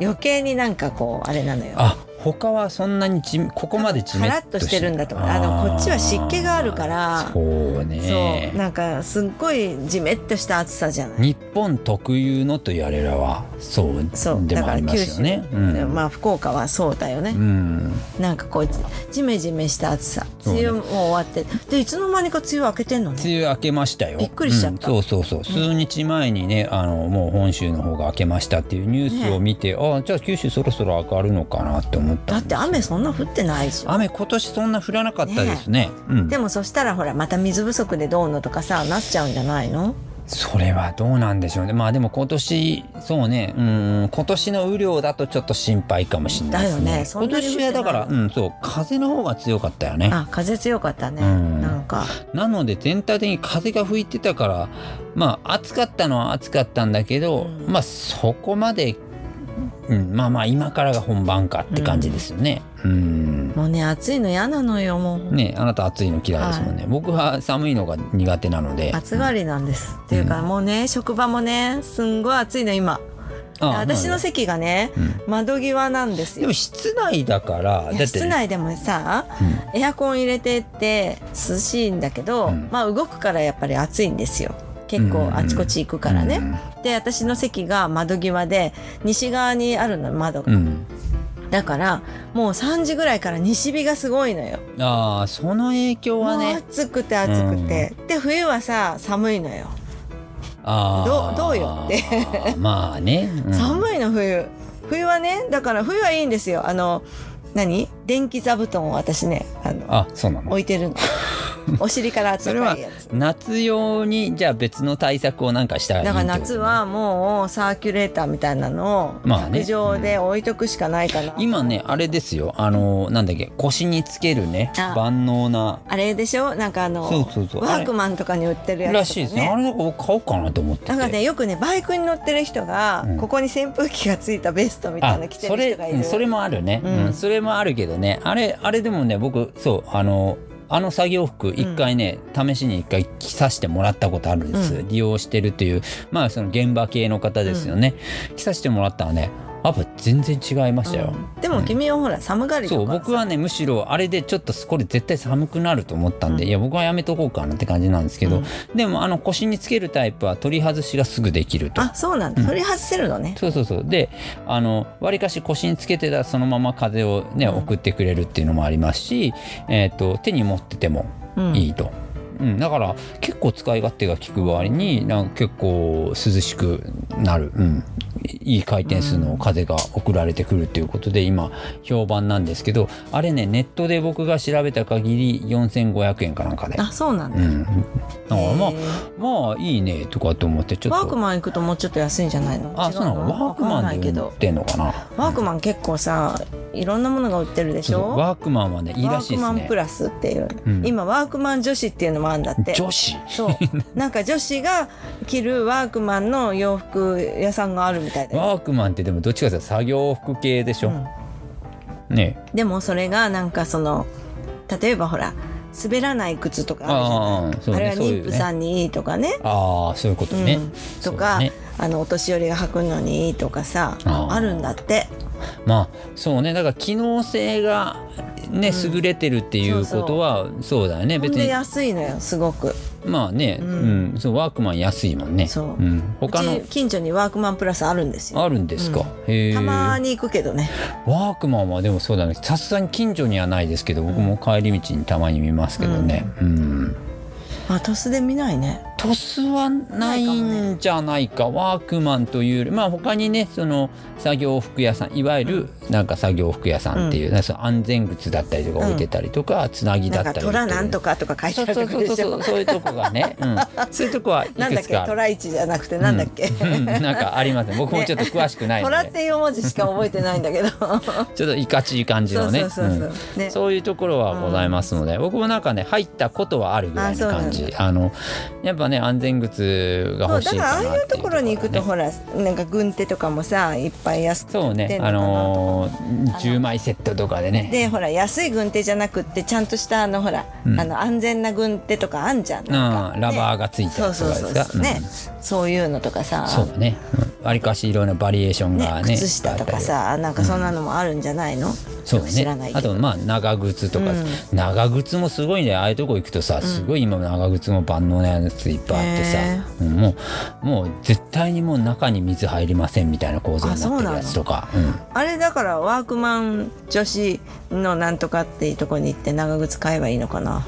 余計になんかこうあれなのよ。あ他はそんなにじここまでじめカラッとしてるんだとあのこっちは湿気があるから。そうね。そう。なんかすっごいじめっとした暑さじゃない。日本特有のと言われればそう。そう。でもありますよね。うん。まあ福岡はそうだよね、うん。なんかこうじめじめした暑さ。梅雨も終わって。でいつの間にか梅雨明けてんのね。梅雨明けましたよ。びっくりしちゃった。うん。そうそうそう。数日前にねあのもう本州の方が明けましたっていうニュースを見て、あじゃあ九州そろそろ上がるのかなって思っただって雨そんな降ってないでしょ雨今年そんな降らなかったですね。うん、でもそしたらほらまた水不足でどうのとかさなっちゃうんじゃないの？それはどうなんでしょうね。まあでも今年そうね。うん。今年の雨量だとちょっと心配かもしれないですね。だよね。今年はだからうんそう。風の方が強かったよね。あ風強かったね、うん。なんか。なので全体的に風が吹いてたからまあ暑かったのは暑かったんだけど、うん。まあそこまで、うん、まあまあ今からが本番かって感じですよね。うん。もうね暑いの嫌なのよもう、ねあなた暑いの嫌いですもんね、僕は寒いのが苦手なので。暑がりなんです、っていうかもうね職場もねすんごい暑いの今。あ私のまあ席がね、窓際なんですよ。でも室内だから室内でもさ、エアコン入れてって涼しいんだけど、うん。まあ動くからやっぱり暑いんですよ結構あちこち行くからね、で私の席が窓際で西側にあるの窓が、うん、うんだからもう3時ぐらいから西日がすごいのよ。ああその影響はね。暑くて暑くて、で冬はさ寒いのよ。ああどうどうよって。(laughs) まあね、うん。寒いの冬。冬はねだから冬はいいんですよ。あの何？電気座布団を私ねあのあそうなの。置いてるの (laughs) お尻からそれは暖かいやつ。夏用にじゃあ別の対策をなんかしたらいいだから夏はもうサーキュレーターみたいなのをまあね。卓上で置いとくしかないかな、今ねあれですよ。あのなんだっけ？腰につけるね。あ。万能な。あれでしょ？なんかあのそうそうそう。ワークマンとかに売ってるやつね、らしいですねあれなんか僕買おうかなと思ってて。なんかねよくねバイクに乗ってる人が、うん。ここに扇風機がついたベストみたいなの着てそれる人がいる。うんそれもあるね、ううんんそれもあるけどね。あれあれでもね僕そうあのあの作業服一回ね、試しに一回着させてもらったことあるんです、う利用してるというまあその現場系の方ですよね、着させてもらったらねやっぱ全然違いましたよ、うん。でも君はほら寒がりとかそう僕はねむしろあれでちょっとこれ絶対寒くなると思ったんで、いや僕はやめとこうかなって感じなんですけど、うん。でもあの腰につけるタイプは取り外しがすぐできると。あそうなんだ、取り外せるのね。そうそうそう。であのわりかし腰につけてたらそのまま風をね、うん。送ってくれるっていうのもありますし、えー、と手に持っててもいいと。うん、だから結構使い勝手が効く割になんか結構涼しくなる、うん、いい回転数の風が送られてくるっていうことで今評判なんですけどあれねネットで僕が調べた限り4500円かなんかで。あそうなんだ、うん、だからまあまあいいねとかって思ってちょっと。ワークマン行くともうちょっと安いんじゃないの？違あそうなの？ワークマンで売ってんのかな？ワークマン結構さいろんなものが売ってるでしょ？ワークマンはねいいらしいですね。ワークマンプラスっていう、うん。今ワークマン女子っていうのもあるんだって。女子？そう。なんか女子が着るワークマンの洋服屋さんがあるみたいで、ワークマンってでもどっちかというと作業服系でしょ、うん。ね。でもそれがなんかその例えばほら滑らない靴とかあるじゃない？ああそうあれは妊婦さんにいいとかね。ああそういうことね、うん、とか、ねあのお年寄りが履くのにいいとかさあるんだって。まあそうね。だから機能性がね、うん。優れてるっていうことはそうだよね。別に。安いのよすごく。まあね、ううん。んそうワークマン安いもんね。そう。ん。う他の？ち近所にワークマンプラスあるんですよ。あるんですか、へえ。たまに行くけどね。ワークマンはでもそうだね。さすがに近所にはないですけど僕も帰り道にたまに見ますけどね。うん、まあトスで見ないねトスはないんじゃないか。ワークマンというよりまあ他にねその作業服屋さんいわゆるなんか作業服屋さんっていう、なんかその安全靴だったりとか置いてたりとか、つなぎだったりか。虎なんとかかとか書いてそうそうそうそう。そういうとこがね、うん、そういうとこはいなんだっけ虎一じゃなくてなんだっけ、うん。なんかありますね。僕もちょっと詳しくないので、虎っていう文字しか覚えてないんだけど。(laughs) ちょっといかちい感じのね。そういうところはございますので、僕もなんかね入ったことはあるぐらいの感じ。あのやっぱね安全靴が欲しいそうだからあかなっていうあいうところに行くとねほらなんか軍手とかもさいっぱい安くそうねあ売ってんのー、10枚セットとかでね。でほら安い軍手じゃなくってちゃんとしたあのほら、うん。あの安全な軍手とかあんじゃん。なんか、うんラバーがついたそうやつとそうそうかですかそうね、そういうのとかさ。そうね、うん。わりかしいろんなバリエーションがね靴下とかさなんかそんなのもあるんじゃないの、そう知らないけど。ねあとまあ長靴とか、うん。長靴もすごいね。ああいうとこ行くとさすごい今長靴も万能なやついっぱいあってさ。へ、うんもうもう絶対にもう中に水入りませんみたいな構造になってるやつとか。うんあれだからワークマン女子のなんとかっていうところに行って長靴買えばいいのかな。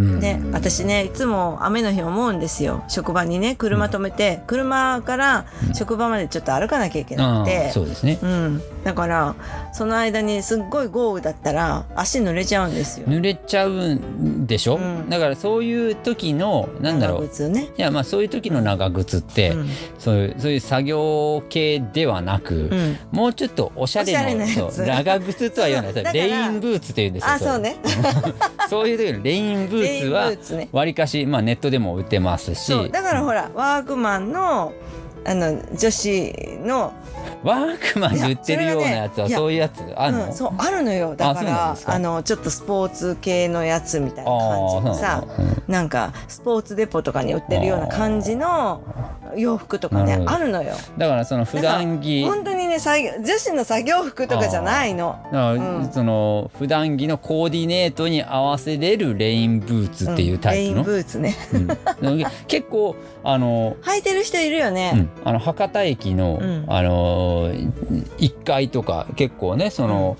うん。ね、私ねいつも雨の日思うんですよ。職場にね車止めて、車から職場までちょっと歩かなきゃいけなあくて。あ、そうですね。うん、だからその間にすっごい豪雨だったら足濡れちゃうんですよ。濡れちゃうんでしょ、うん。だからそういう時のなんだろう。長靴ね。いやまあそういう時の長靴って、うん。そういうそういう作業系ではなく、うん。もうちょっとおしゃれな長靴とは言わない。(laughs) レインブーツって言うんですよあそうね。(laughs) そういう時のレインブーツーツね。わりかし、まあ、ネットでも売ってますし。だからほらワークマンのあの女子のワークマンで売ってるようなやつはそういうやつあるの、うん、そうあるのよ。だからあのちょっとスポーツ系のやつみたいなあ感じーのさなんかスポーツデポとかに売ってるような感じの洋服とかねあるのよ。だからその普段着本当にね女子の作業服とかじゃないの。だからうん。その普段着のコーディネートに合わせれるレインブーツっていうタイプの？レイン、ブーツね。うん。結構あの (laughs) 履いてる人いるようね。ん、あの博多駅の、うん。あの1階とか結構ねその、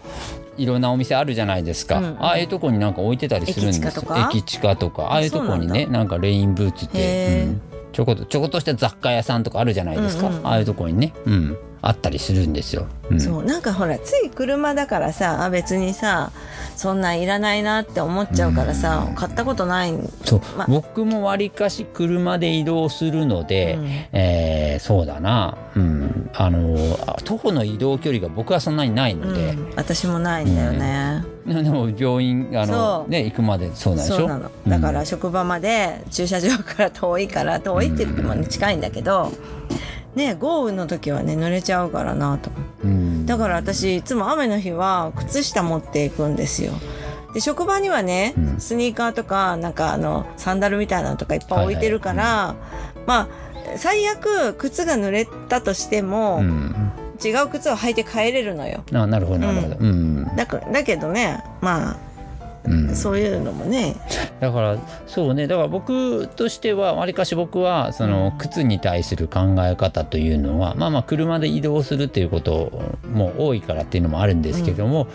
いろんなお店あるじゃないですか、うんああいうとこになんか置いてたりするんです。よ駅近とか？駅近とか。ああいうとこにねなんかレインブーツって、うん。ちょこっとちょこっとした雑貨屋さんとかあるじゃないですか、うんうんうん。ああいうとこにね、うん、あったりするんですよ。うん。そう。なんかほらつい車だからさあ別にさそんなんいらないなって思っちゃうからさ、買ったことないそう、まあ。僕もわりかし車で移動するので、うん。えーそうだな、うん、あのあ徒歩の移動距離が僕はそんなにないので、うん、私もないんだよね。(laughs) でも病院あその、う。ね、行くまでそうなんでしょ？そうだから職場まで駐車場から遠いから遠いって言ってもね近いんだけどね豪雨の時はね濡れちゃうからなとうん。だから私いつも雨の日は靴下持っていくんですよ。で職場にはね、うん。スニーカーとかなんかあのサンダルみたいなのとかいっぱい置いてるから、まあ最悪靴が濡れたとしても、うん。違う靴を履いて帰れるのよ。あなるほどなるほど、うん。だからだけどねまうん。あそういうのもね。だからそうね。だから僕としてはわりかし僕はその靴に対する考え方というのはまあまあ車で移動するっていうことも多いからっていうのもあるんですけども、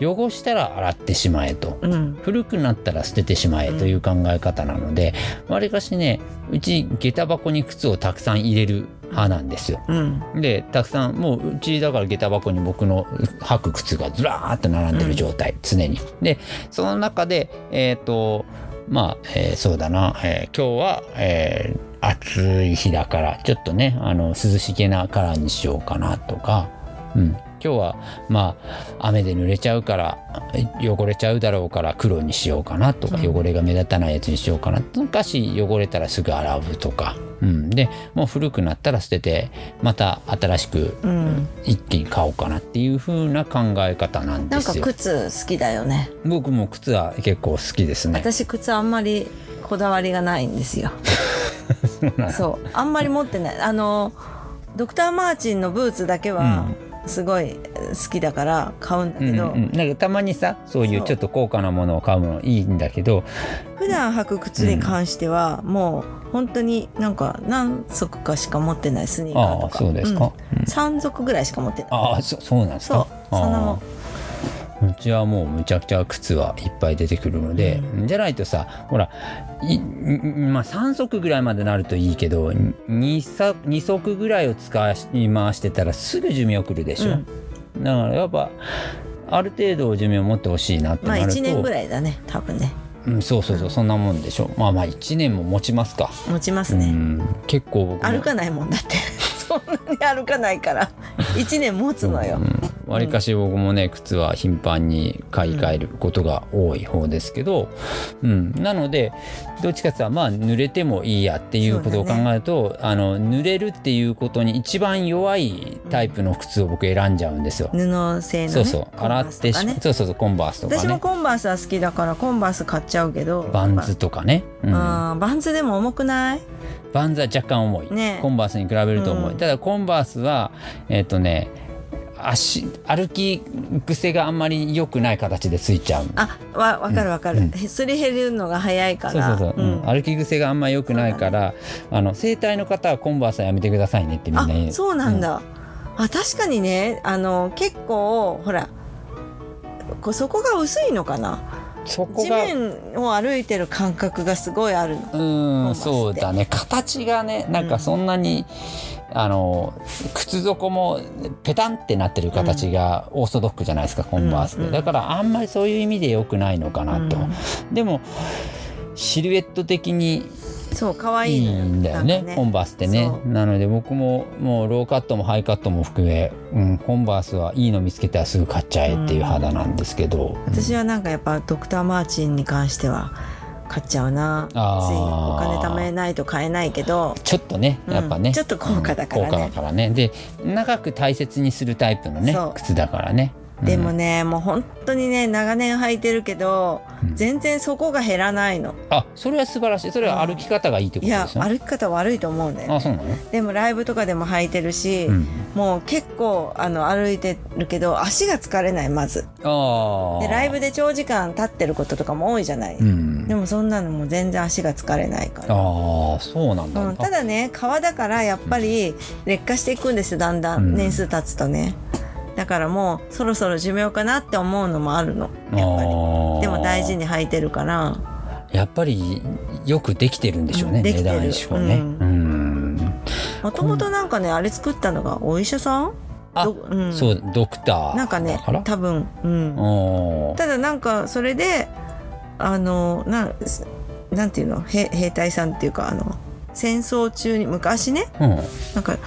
汚したら洗ってしまえと。うん。古くなったら捨ててしまえという考え方なのでわり、かしねうち下駄箱に靴をたくさん入れる派なんですよ。うんでたくさんもううちだから下駄箱に僕の履く靴がずらーっと並んでる状態、常に。でその中でえっ、とまあ、えーそうだな、えー今日は、えー暑い日だからちょっとねあの涼しげなカラーにしようかなとか、うん、今日はまあ雨で濡れちゃうから汚れちゃうだろうから黒にしようかなとか、うん汚れが目立たないやつにしようかな昔汚れたらすぐ洗うとか、うん、でもう古くなったら捨ててまた新しくうん一気に買おうかなっていう風な考え方なんなんかですよ。靴好きだよね。僕も靴は結構好きですね。私靴あんまりこだわりがないんですよ。(laughs) そうあんまり持ってない。あのドクター・マーチンのブーツだけはすごい好きだから買うんだうんけど、うん、なんかたまにさそういうちょっと高価なものを買うのいいんだけど。普段履く靴に関してはもう本当になんか何足かしか持ってないスニーカーああとかそうですか、うん。うん、3足ぐらいしか持ってない。ああそそうなんですそう。かそんなもんああうちはもうむちゃくちゃ靴はいっぱい出てくるので、じゃないとさほらいんまあ3足ぐらいまでなるといいけど 2, 足2足ぐらいを使い回してたらすぐ寿命来るでしょ、うん。だからやっぱある程度寿命を持ってほしいなってまあなると、1年ぐらいだね多分ね。うん、そうそうそう、そんなもんでしょ？まあまあ1年も持ちますか、持ちますね、うん、結構僕も。歩かないもんだって。(laughs) そんなに歩かないから。1年持つのよ、わりかし僕もね靴は頻繁に買い替えることが多い方ですけど、うん。なのでどっちかっていうとまあ濡れてもいいやっていうことを考えると、あの濡れるっていうことに一番弱いタイプの靴を僕選んじゃうんですよ。布製の、ね、そうそう。洗ってし、ねそうそうそうコンバースとか私もねコンバースは好きだからコンバース買っちゃうけど。バンズとかね、うん。あーバンズでも重くない？バンズは若干重い、ね。コンバースに比べると重い、うん。ただコンバースはえっ、とね足歩き癖があんまり良くない形でついちゃう。あわわかるわかる、うん。すり減るのが早いかそうらそうそう、うん。歩き癖があんまり良くないから、あの整体の方はコンバースはやめてくださいねってみんな言う。あそうなんだ、あ確かにねあの結構ほらそこが薄いのかな。地そこが面を歩いてる感覚がすごいあるの。うーんそうだね。形がねなんかそんなに、あの靴底もペタンってなってる形がオーソドックじゃないですか、コンバースって、うん。だからあんまりそういう意味で良くないのかなと、でもシルエット的にそう可愛いいんだよねなんかコンバースってね。なので僕ももうローカットもハイカットも含め、うん、コンバースはいいの見つけたらすぐ買っちゃえっていう肌なんですけど、私はなんかやっぱドクター・マーチンに関しては買っちゃうな。ついお金貯めないと買えないけど。ちょっとねやっぱね、うんちょっと高価だからね。うん高価だからね。で長く大切にするタイプのね靴だからねでもね、もう本当にね長年履いてるけど、うん。全然そこが減らないの。あそれは素晴らしい。それは歩き方がいいってこいやとですよ、歩き方悪いと思うんだよあそうなの、でもライブとかでも履いてるし、うん、もう結構あの歩いてるけど足が疲れないまず。ああでライブで長時間立ってることとかも多いじゃない、うん。でもそんなのもう全然足が疲れないから。ああそうなんだ、うん、ただね革だからやっぱり劣化していくんですよだんだうんん。年数経つとね、だからもうそろそろ寿命かなって思うのもあるの。やっぱり。でも大事にに履いてるから。やっぱりよくできてるんでしょうね、うん値段一緒ね。もともとなんかねあれ作ったのがお医者さん？あどうん、そうドクター。なんかね多分。うん。ただなんかそれであのなんなんていうの？兵兵隊さんっていうかあの戦争中に昔ね。うん。なんか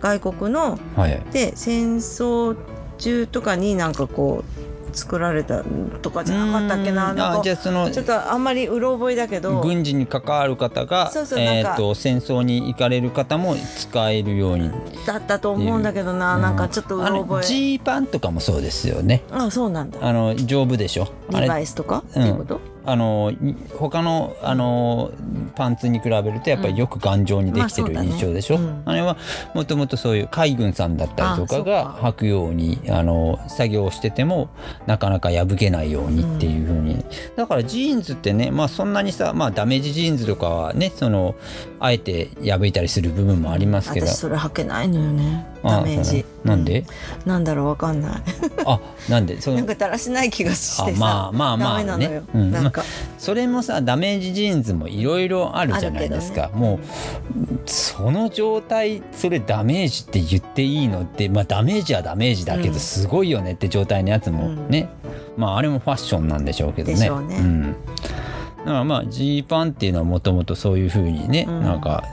外国のはい。で戦争中とかになんかこう作られたとかじゃなかったっけななんかじゃあそのちょっとあんまりうろ覚えだけど。軍事に関わる方がそうそうなんかえー、と戦争に行かれる方も使えるように。だったと思うんだけどな、なんかちょっとうろ覚え。ジーパンとかもそうですよね。あそうなんだ。あの丈夫でしょ？あリバれイスとか？ってうんいうこと、あのい他のあのパンツに比べるとやっぱりよく頑丈にできてる印象でしょ、うん。あれはもともとそういう海軍さんだったりとかがか履くようにあの作業をしててもなかなか破けないようにっていう風に、だからジーンズってねまあそんなにさまあダメージジーンズとかはねそのあえて破いたりする部分もありますけど。私それ履けないのよね。あダメージ。なんで、うん。なんだろうわかんない。あなんで？その。(laughs) なんかだらしない気がしてさ。あまあまあまあダメなのよ、ねうん。なんか、それもさダメージジーンズもいろいろあるじゃないですか、ね。もうその状態それダメージって言っていいのってまあダメージはダメージだけうん。どすごいよねって状態のやつもね、まああれもファッションなんでしょうけどね。でしょうね。ん、だからまあジーパンっていうのはもともとそういうふうにね、うん。なんか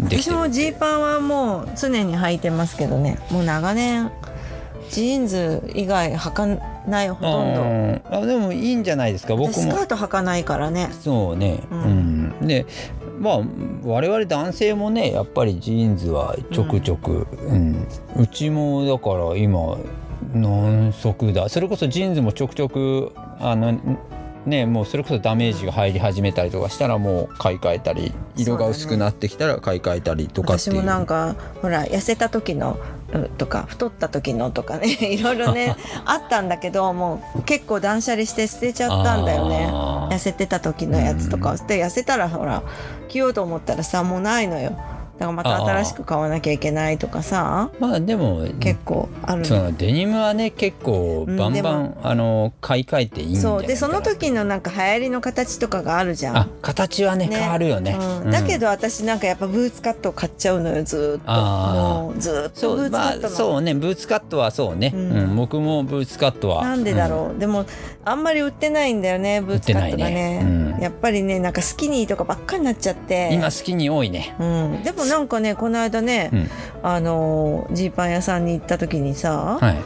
私もジーパンはもう常に履いてますけどね。もう長年ジーンズ以外履かないほとんど。うん。あでもいいんじゃないですか。僕も。私スカート履かないからね。そうね、ううん。んでまあ我々男性もねやっぱりジーンズはちょくちょく、うん。うちもだから今何足だ。それこそジーンズもちょくちょくあのねもうそれこそダメージが入り始めたりとかしたらもう買い替えたり色が薄くなってきたら買い替えたりとかっていう。私もなんかほら痩せた時のうんとか太った時のとかね (laughs) いろいろね (laughs) あったんだけどもう結構断捨離して捨てちゃったんだよね。痩せてた時のやつとかで痩せたらほら着ようと思ったらさもうないのよだからまた新しく買わなきゃいけないとかさ。まあでも結構あるの。そのデニムはね結構バンうんでバン、あの買い替えていいそう。でその時のなんか流行りの形とかがあるじゃん。あ形はねね。変わるよね、うん。だけど私なんかやっぱブーツカットを買っちゃうのよずーっと。あー。もうずーっとそうまあブーツカットの、そうね。ブーツカットはそうね、ううん。ん僕もブーツカットは。なんでだろう、でもあんまり売ってないんだよねブーツカットがね。やっぱりねなんかスキニーとかばっかりになっちゃって。うん今好きに多いね、うん、でもなんかねこの間ね、うん。あのジーパン屋さんに行った時にさ、はい、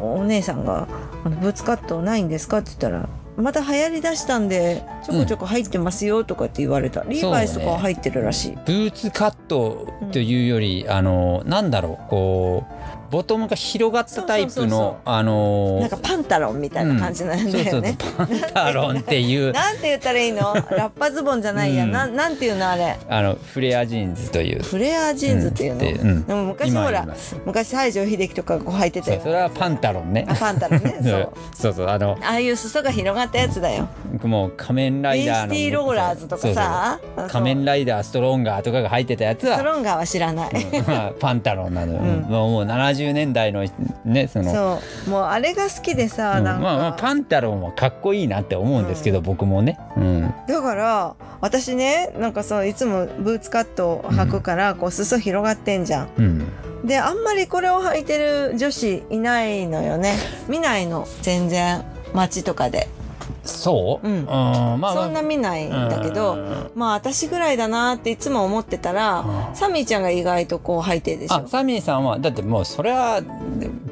お姉さんがあの「ブーツカットないんですか?」って言ったら「また流行りだしたんでちょこちょこ入ってますよ」とかって言われた、リーバイスとかは入ってるらしい。ブーツカットというより、あのなんだろうこボトムが広がったタイプのあのーなんかパンタロンみたいな感じなんだよね、そうそうそう。(laughs) パンタロンっていう。なんて言ったらいいの？ラッパズボンじゃないや、うん。なんなんていうのあれ？あのフレアジーンズという。フレアジーンズっていうの、うん。でも昔今ほら昔西城秀樹とかがこう履いてたよそれはパンタロンね。あパンタロンね。(laughs) そう。そうそうあのああいう裾が広がったやつだよ。もう仮面ラビーイダーのスティーローラーズとかさ。仮面ライダーストロンガーとかが入ってたやつは。ストロンガーは知らない、まあパンタロンなのよ、ん。もうもう70年代のねその。そう。もうあれが好きでさ、うん。なんか、まあまあパンタロンはかっこいいなって思うんですけど、僕もね、うん、だから私ねなんかそういつもブーツカットを履くから、こう裾広がってんじゃん。うん、であんまりこれを履いてる女子いないのよね。見ないの。全然。街とかでそう、うん。まあまあ。そんな見ないんだけど、うん。まあ私ぐらいだなっていつも思ってたら、うん。サミーちゃんが意外とこう履いてるでしょ。あサミーさんはだってもうそれは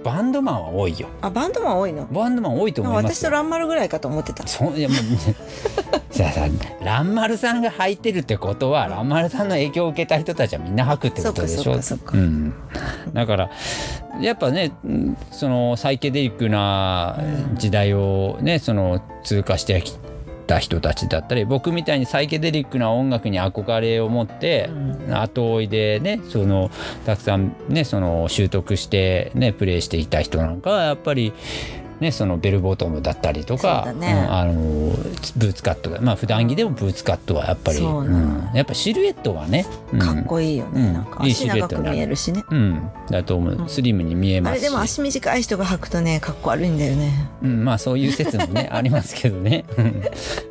バンドマンは多いよ。あバンドマン多いの？バンドマン多いと思いますよ。私とランマルぐらいかと思ってた。そいやもう (laughs) さあさランマルさんが履いてるってことはランマルさんの影響を受けた人たちはみんな履くってことでしょ？そっかそっかそっか。うん、だからやっぱねうんそのサイケデリックな時代をねその通過してきた人たちだったり僕みたいにサイケデリックな音楽に憧れを持って、後追いでねそのたくさんねその習得してねプレイしていた人なんかはやっぱりね、そのベルボトムだったりとか、ね。うんあのブーツカットがまあ普段着でもブーツカットはやっぱり、そうん。やっぱシルエットはね、うん。かっこいいよね、うん。なんかいい足長くシルエットになる。見えるしね。うん、だと思う、スリムに見えあますでも足短い人が履くとねかっこ悪いんだよね。うん、まあそういう説もね (laughs) ありますけどね。うん。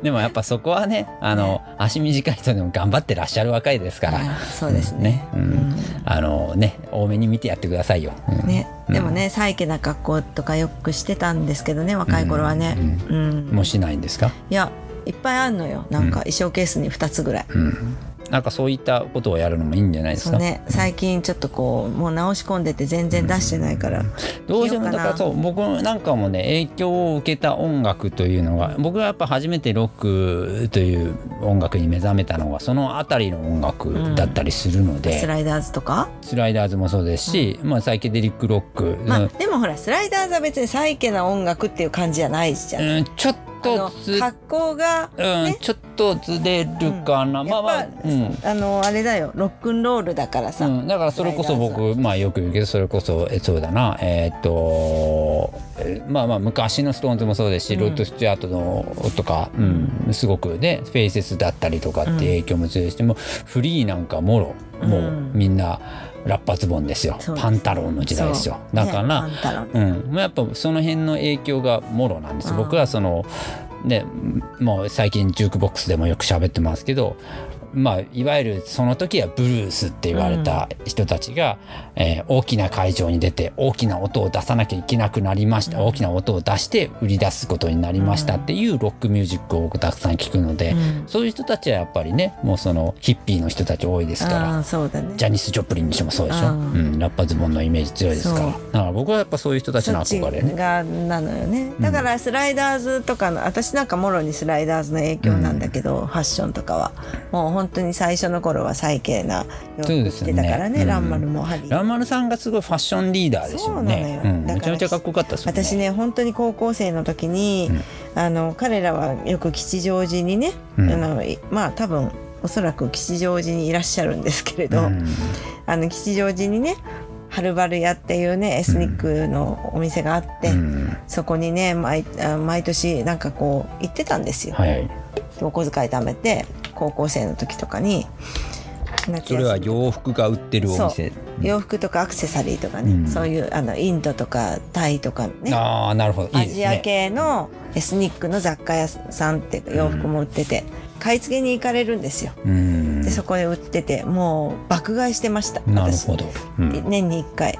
でもやっぱそこはねあの足短い人でも頑張ってらっしゃる若いですから、あそうですねうんうんあのね多めに見てやってくださいよ、うんね、でもね、サイケな格好とかよくしてたんですけどね若い頃はね。うん、もうしないんですか、いやいっぱいあんのよ。なんか衣装ケースに2つぐらい、うん、なんかそういったことをやるのもいいんじゃないですか、ね。最近ちょっとこうもう直し込んでて全然出してないから、どうしてもだからそう僕なんかもね影響を受けた音楽というのが僕がやっぱ初めてロックという音楽に目覚めたのがそのあたりの音楽だったりするので、スライダーズとか？スライダーズもそうですし、まあ、サイケデリックロック、まあうんでもほらスライダーズは別にサイケな音楽っていう感じじゃないじゃん、うんちょっあとのず、格好がうんね。ちょっとずれるかな、まあまあやっぱ、うん。あのあれだよ。ロックンロールだからさ、うん、だからそれこそ僕まあよく言うけどそれこそえそうだな。えーっとえまあまあ昔のストーンズもそうですし、ロッド・スチュアートのとか、うん、すごくねフェイセスだったりとかって影響も強いし、もうフリーなんかもろもうみんなラッパズボンですよ、パンタロンの時代ですよ。だから、ねうん、まあやっぱその辺の影響がもろなんです、うん。僕はそのねもう最近ジュークボックスでもよく喋ってますけどまあいわゆるその時はブルースって言われた人たちが、えー大きな会場に出て大きな音を出さなきゃいけなくなりました、大きな音を出して売り出すことになりましたっていうロックミュージックを僕たくさん聞くので、うん。そういう人たちはやっぱりねもうそのヒッピーの人たち多いですから。ね。ジャニス・ジョプリンにしてもそうでしょ、ううんんラッパズボンのイメージ強いですから。だから僕はやっぱそういう人たちの憧れね。がなのよね。だからスライダーズとかの私なんかもろにスライダーズの影響なんだけど、ファッションとかは。もう本当に最初の頃は最軽な洋服着てたからねうんランマルもハリー。ランマルさんがすごいファッションリーダーでしょうね。そうなのよ。ん、だからめちゃめちゃかっこよかったですよね。私ね本当に高校生の時に、あの彼らはよく吉祥寺にね、うん。あのいまあ多分おそらく吉祥寺にいらっしゃるんですけれど、うん。あの吉祥寺にねはるばる屋っていうねエスニックのお店があって、うん。そこにね毎あ毎年なんかこう行ってたんですよ、はい。お小遣い貯めて高校生の時とかに夏それは洋服が売ってるお店。洋服とかアクセサリーとかね、うん。そういうあのインドとかタイとかね。ああなるほど。いいですアジアね系のエスニックの雑貨屋さんって洋服も売ってて、買い付けに行かれるんですよ。うん。でそこで売っててもう爆買いしてました。なる私ほど、うん。年に1回。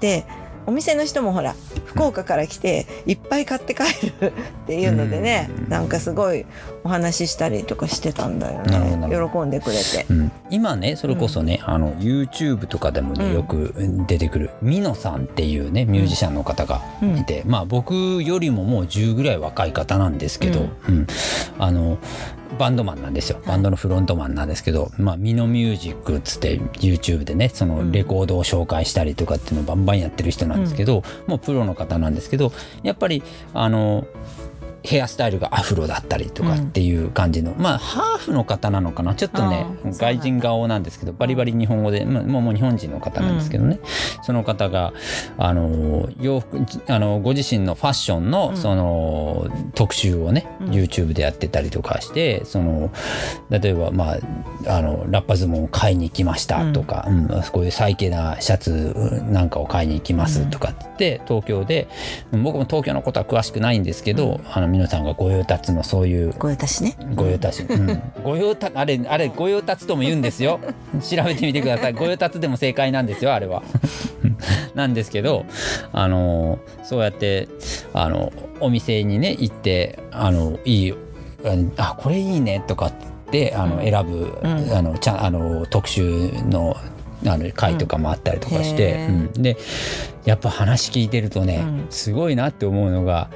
でお店の人もほら福岡から来ていっぱい買って帰るっていうのでね、うん、なんかすごいお話ししたりとかしてたんだよね。喜んでくれて、うん、今ねそれこそね、うん、あの YouTube とかでもねよく出てくるミノさんっていうねミュージシャンの方がいて、まあ僕よりももう10ぐらい若い方なんですけど、うん。あのバンドマンなんですよ。バンドのフロントマンなんですけど、まあ、ミノミュージックっつって YouTube でねそのレコードを紹介したりとかっていうのをバンバンやってる人なんですけど、うん、もうプロの方なんですけどやっぱりあのヘアスタイルがアフロだったりとかっていう感じの、うん、まあハーフの方なのかな？ちょっとね外人顔なんですけどバリバリ日本語で、まあ、もう日本人の方なんですけどね、うん、その方があの洋服あのご自身のファッションのその、特集をね、うん、YouTube でやってたりとかしてその例えばまああのラッパズボンを買いに行きましたとか、うんこういう最低なシャツなんかを買いに行きますとかって東京で僕も東京のことは詳しくないんですけど、あの皆さんが御用達のそういう御用達ね。御用達、うん、御用達あれあれ御用達とも言うんですよ。調べてみてください。御用達でも正解なんですよあれは。(laughs) なんですけどあのそうやってあのお店にね行ってあのいいあこれいいねとかってあの選ぶ、うん、あのちゃあの特集のあの回とかもあったりとかして、うん、でやっぱ話聞いてるとね、すごいなって思うのが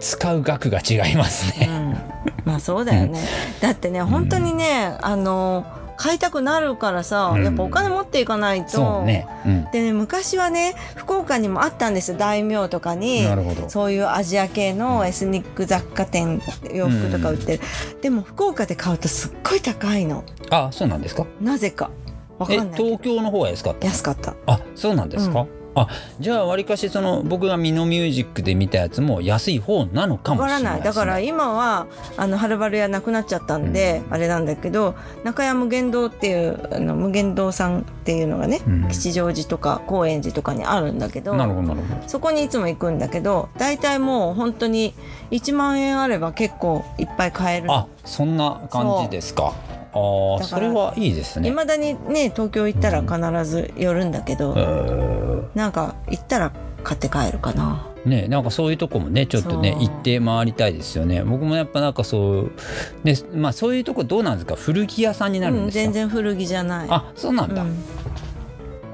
使う額が違いますね、うん、まあそうだよね、だってね本当にね、あの買いたくなるからさ、やっぱお金持っていかないと、ね。うん、でね昔はね福岡にもあったんですよ。大名とかに。そういうアジア系のエスニック雑貨店洋服とか売ってる、うん、でも福岡で買うとすっごい高いの。あそうなんですか？なぜか。わかんない東京の方は安かった安かった。あそうなんですか、あじゃあわりかしその僕がミノミュージックで見たやつも安い方なのかもしれない、ね、ない。だから今はあのはるばる屋なくなっちゃったんで、うん、あれなんだけど中山無限堂っていうあの無限堂さんっていうのがね、うん、吉祥寺とか高円寺とかにあるんだけどなるほどなるほど。そこにいつも行くんだけど大体もう本当に1万円あれば結構いっぱい買える。あそんな感じですかあそれはいいですね。いまだにね東京行ったら必ず寄るんだけど、うん、なんか行ったら買って帰るかな。ね、なんかそういうとこもねちょっとね行って回りたいですよね。僕もやっぱなんかそうねまあそういうとこどうなんですか？古着屋さんになるんですか、うん、全然古着じゃない。あそうなんだ、うん、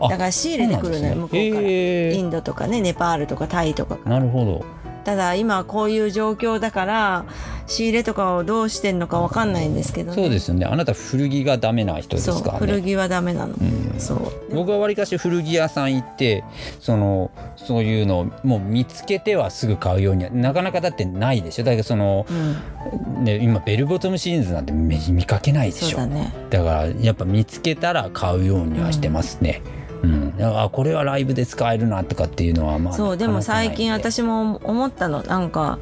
だから仕入れてくるのよ、ね、向こうから。インドとかねネパールとかタイとかなるほどただ今こういう状況だから仕入れとかをどうしてんのか分かんないんですけど、ね、そうですよね。あなた古着がダメな人ですかね。古着はダメなの、うん、そう。僕はわりかし古着屋さん行ってそのそういうのをもう見つけてはすぐ買うようになかなかだってないでしょ。だけどその、うん、ね、今ベルボトムシーンズなんて見かけないでしょ。だ,、ね、だからやっぱ見つけたら買うようにはしてますね、うんうん、あこれはライブで使えるなとかっていうのはまあそうでも最近私も思ったのなんか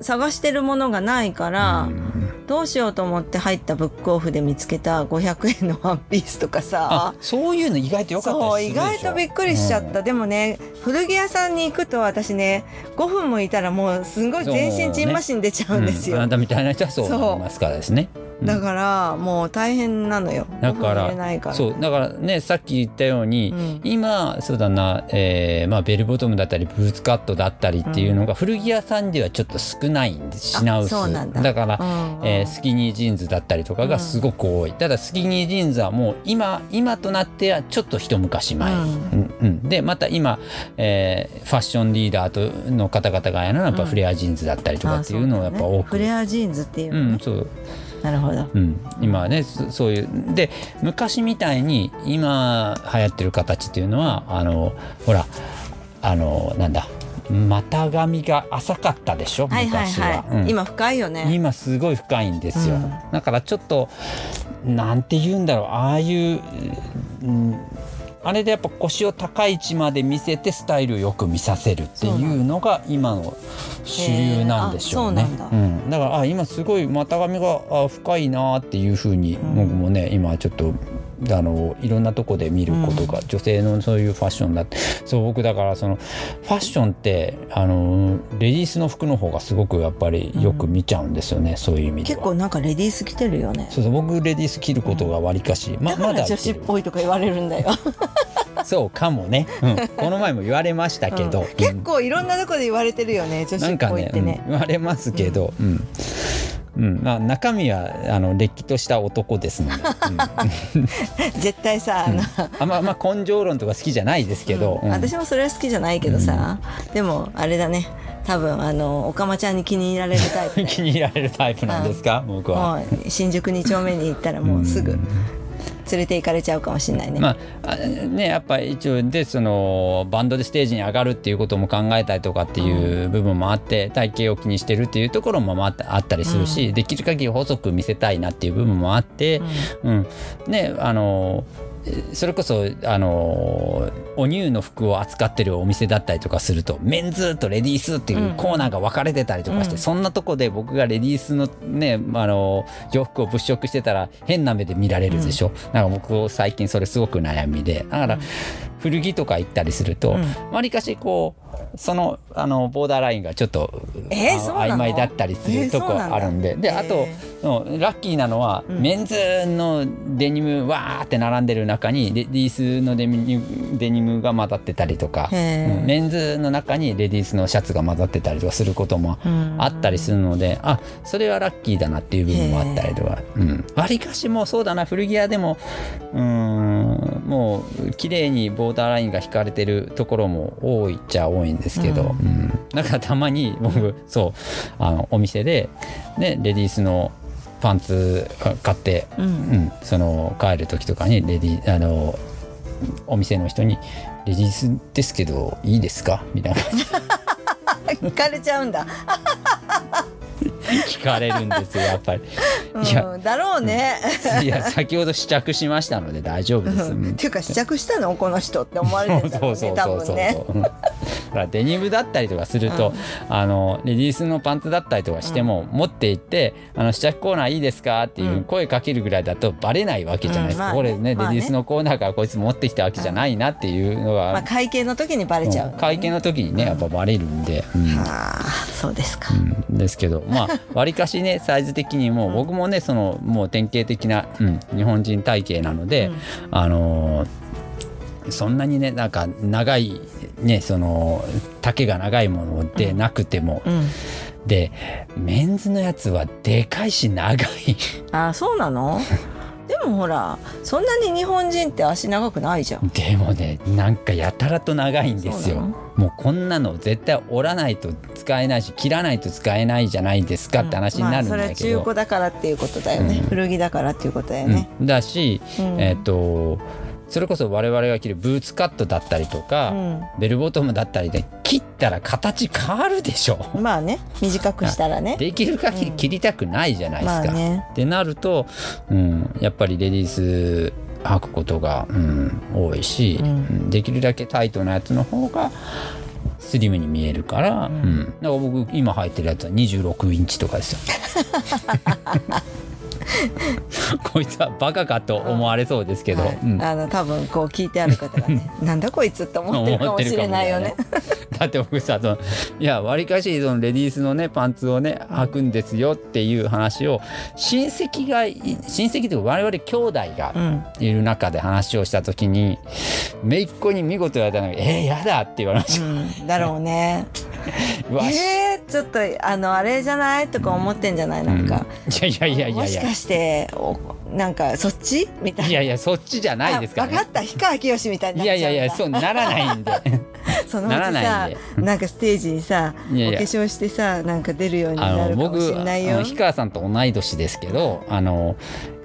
探してるものがないから、うん、どうしようと思って入ったブックオフで見つけた500円のワンピースとかさ。そういうの意外と良かったそう意外とびっくりしちゃった、うん、でもね古着屋さんに行くと私ね5分もいたらもうすごい全身チンマシン出ちゃうんですよ、ねうん、あなたみたいな人はそう思いますからですねだからもう大変なのよ。だからそうだからねさっき言ったように、うん、今そうだな、えーまあ、ベルボトムだったりブーツカットだったりっていうのが、古着屋さんではちょっと少ないんです。品薄。だから、うんえー、スキニージーンズだったりとかがすごく多い、ただスキニージーンズはもう今今となってはちょっと一昔前、うん。うん、でまた今、えー、ファッションリーダーとの方々がやるのはやっぱフレアジーンズだったりとかっていうのをやっぱ多く、フレアジーンズっていう、うん、そうなるほど、うん、今はねそういうで昔みたいに今流行ってる形っていうのはあのほらあのなんだ股上が浅かったでしょ昔は、うん、今深いよね。今すごい深いんですよ、うん、だからちょっとなんて言うんだろうああいう、うんあれでやっぱ腰を高い位置まで見せてスタイルよく見させるっていうのが今の主流なんでしょうね。ううん、だからあ今すごい股上が深いなっていうふうに僕もね、今ちょっとあのいろんなとこで見ることが、うん、女性のそういうファッションだって。そう僕だからそのファッションってあのレディースの服の方がすごくやっぱりよく見ちゃうんですよね、うん、そういう意味で結構なんかレディース着てるよね。そうそう僕レディース着ることがわりかし、ままだ女子っぽいとか言われるんだよ。そうかもね、うん、この前も言われましたけど、うん、結構いろんなとこで言われてるよね女子っぽいってね、ね言われますけど、うんうん、まあ中身はあのれっきとした男ですので、うん、(laughs) 絶対さ、うん、あまあまあ根性論とか好きじゃないですけど、私もそれは好きじゃないけどさ、でもあれだね。多分あのおかまちゃんに気に入られるタイプ (laughs) 気に入られるタイプなんですか、僕は。新宿2丁目に行ったらもうすぐ連れて行かれちゃうかもしれないね。まあねやっぱり一応でそのバンドでステージに上がるっていうことも考えたりとかっていう部分もあって、うん、体型を気にしてるっていうところもあったりするし、うん、できる限り細く見せたいなっていう部分もあって、うん、うん、ねあのそれこそあのお乳の服を扱ってるお店だったりとかするとメンズとレディースっていうコーナーが分かれてたりとかして、うん、そんなとこで僕がレディースのねあの洋服を物色してたら変な目で見られるでしょ、うん、なんか僕最近それすごく悩みで。だから古着とか行ったりするとわり、うん、かしこうそのあのボーダーラインがちょっと、えー、曖昧だったりするとこあるんで、えー、であと、ラッキーなのは、うん、メンズのデニムわーって並んでる中にレディースのデニデニムが混ざってたりとか、メンズの中にレディースのシャツが混ざってたりとかすることもあったりするので、うん、あそれはラッキーだなっていう部分もあったりとかわり、うん、かしもそうだな古着屋でもうんもう綺麗にボーダーラインが引かれてるところも多いっちゃ多いんですけど、うん、だからたまに僕そうあのお店で、ね、レディースのパンツ買って、うん、うん、その帰る時とかにレディあのお店の人に「レディースですけどいいですか?」みたいな。感じ聞かれちゃうんだ聞かれるんですよやっぱり。いやだろうね。いや先ほど試着しましたので大丈夫です。っていうか試着したの？この人って思われてるんだろうね多分ね。らデニムだったりとかすると、うん、あのレディースのパンツだったりとかしても、持って行って「あの試着コーナーいいですか?」っていう声かけるぐらいだとバレないわけじゃないですか、まあね、これね、レディースのコーナーからこいつ持ってきたわけじゃないなっていうのが、まあ、会計の時にバレちゃう、ね、会計の時にねやっぱバレるんで、うん、はあそうですか、うん、ですけどまあわりかしねサイズ的にも僕もねそのもう典型的な、うん、日本人体型なので、あのそんなにねなんか長いねその丈が長いものでなくても、うん、でメンズのやつはでかいし長い。あそうなの？でもほらそんなに日本人って足長くないじゃん。でもねなんかやたらと長いんですよもうこんなの絶対折らないと使えないし切らないと使えないじゃないですかって話になるんだけど、うん。まあ、それ中古だからっていうことだよね、うん、古着だからっていうことだよね、だし、えっ、ー、とそれこそ我々が着るブーツカットだったりとか、うん、ベルボトムだったりで切ったら形変わるでしょ。まあね。短くしたらね。(laughs) できる限り切りたくないじゃないですか。うん。まあね、ってなると、うん、やっぱりレディース履くことが、うん、多いし、うん、できるだけタイトなやつの方がスリムに見えるから、うん、だから僕今履いてるやつは26インチとかですよ。(laughs) こいつはバカかと思われそうですけど、はいうん、あの多分こう聞いてある方がね (laughs) なんだこいつって思ってるかもしれないよね。だって僕さそのいやわりかしそのレディースのねパンツをね履くんですよっていう話を親戚が親戚というか我々兄弟がいる中で話をした時に、うん、姪っ子に見事言われたのが「えー、やだ」って言われました。うん、だろうね。(laughs) えー、ちょっとあのあれじゃない？とか思ってんじゃない？なんか、いやいやいやいや。もしかしておなんかそっちみたいな。いやいやそっちじゃないですから、ね、分かった。氷川きよしみたいにいやいやいやそうならないんで。(laughs) そのうちさなんかステージにさお化粧してさなんか出るようになるかもしれないよ。氷川さんと同い年ですけどあの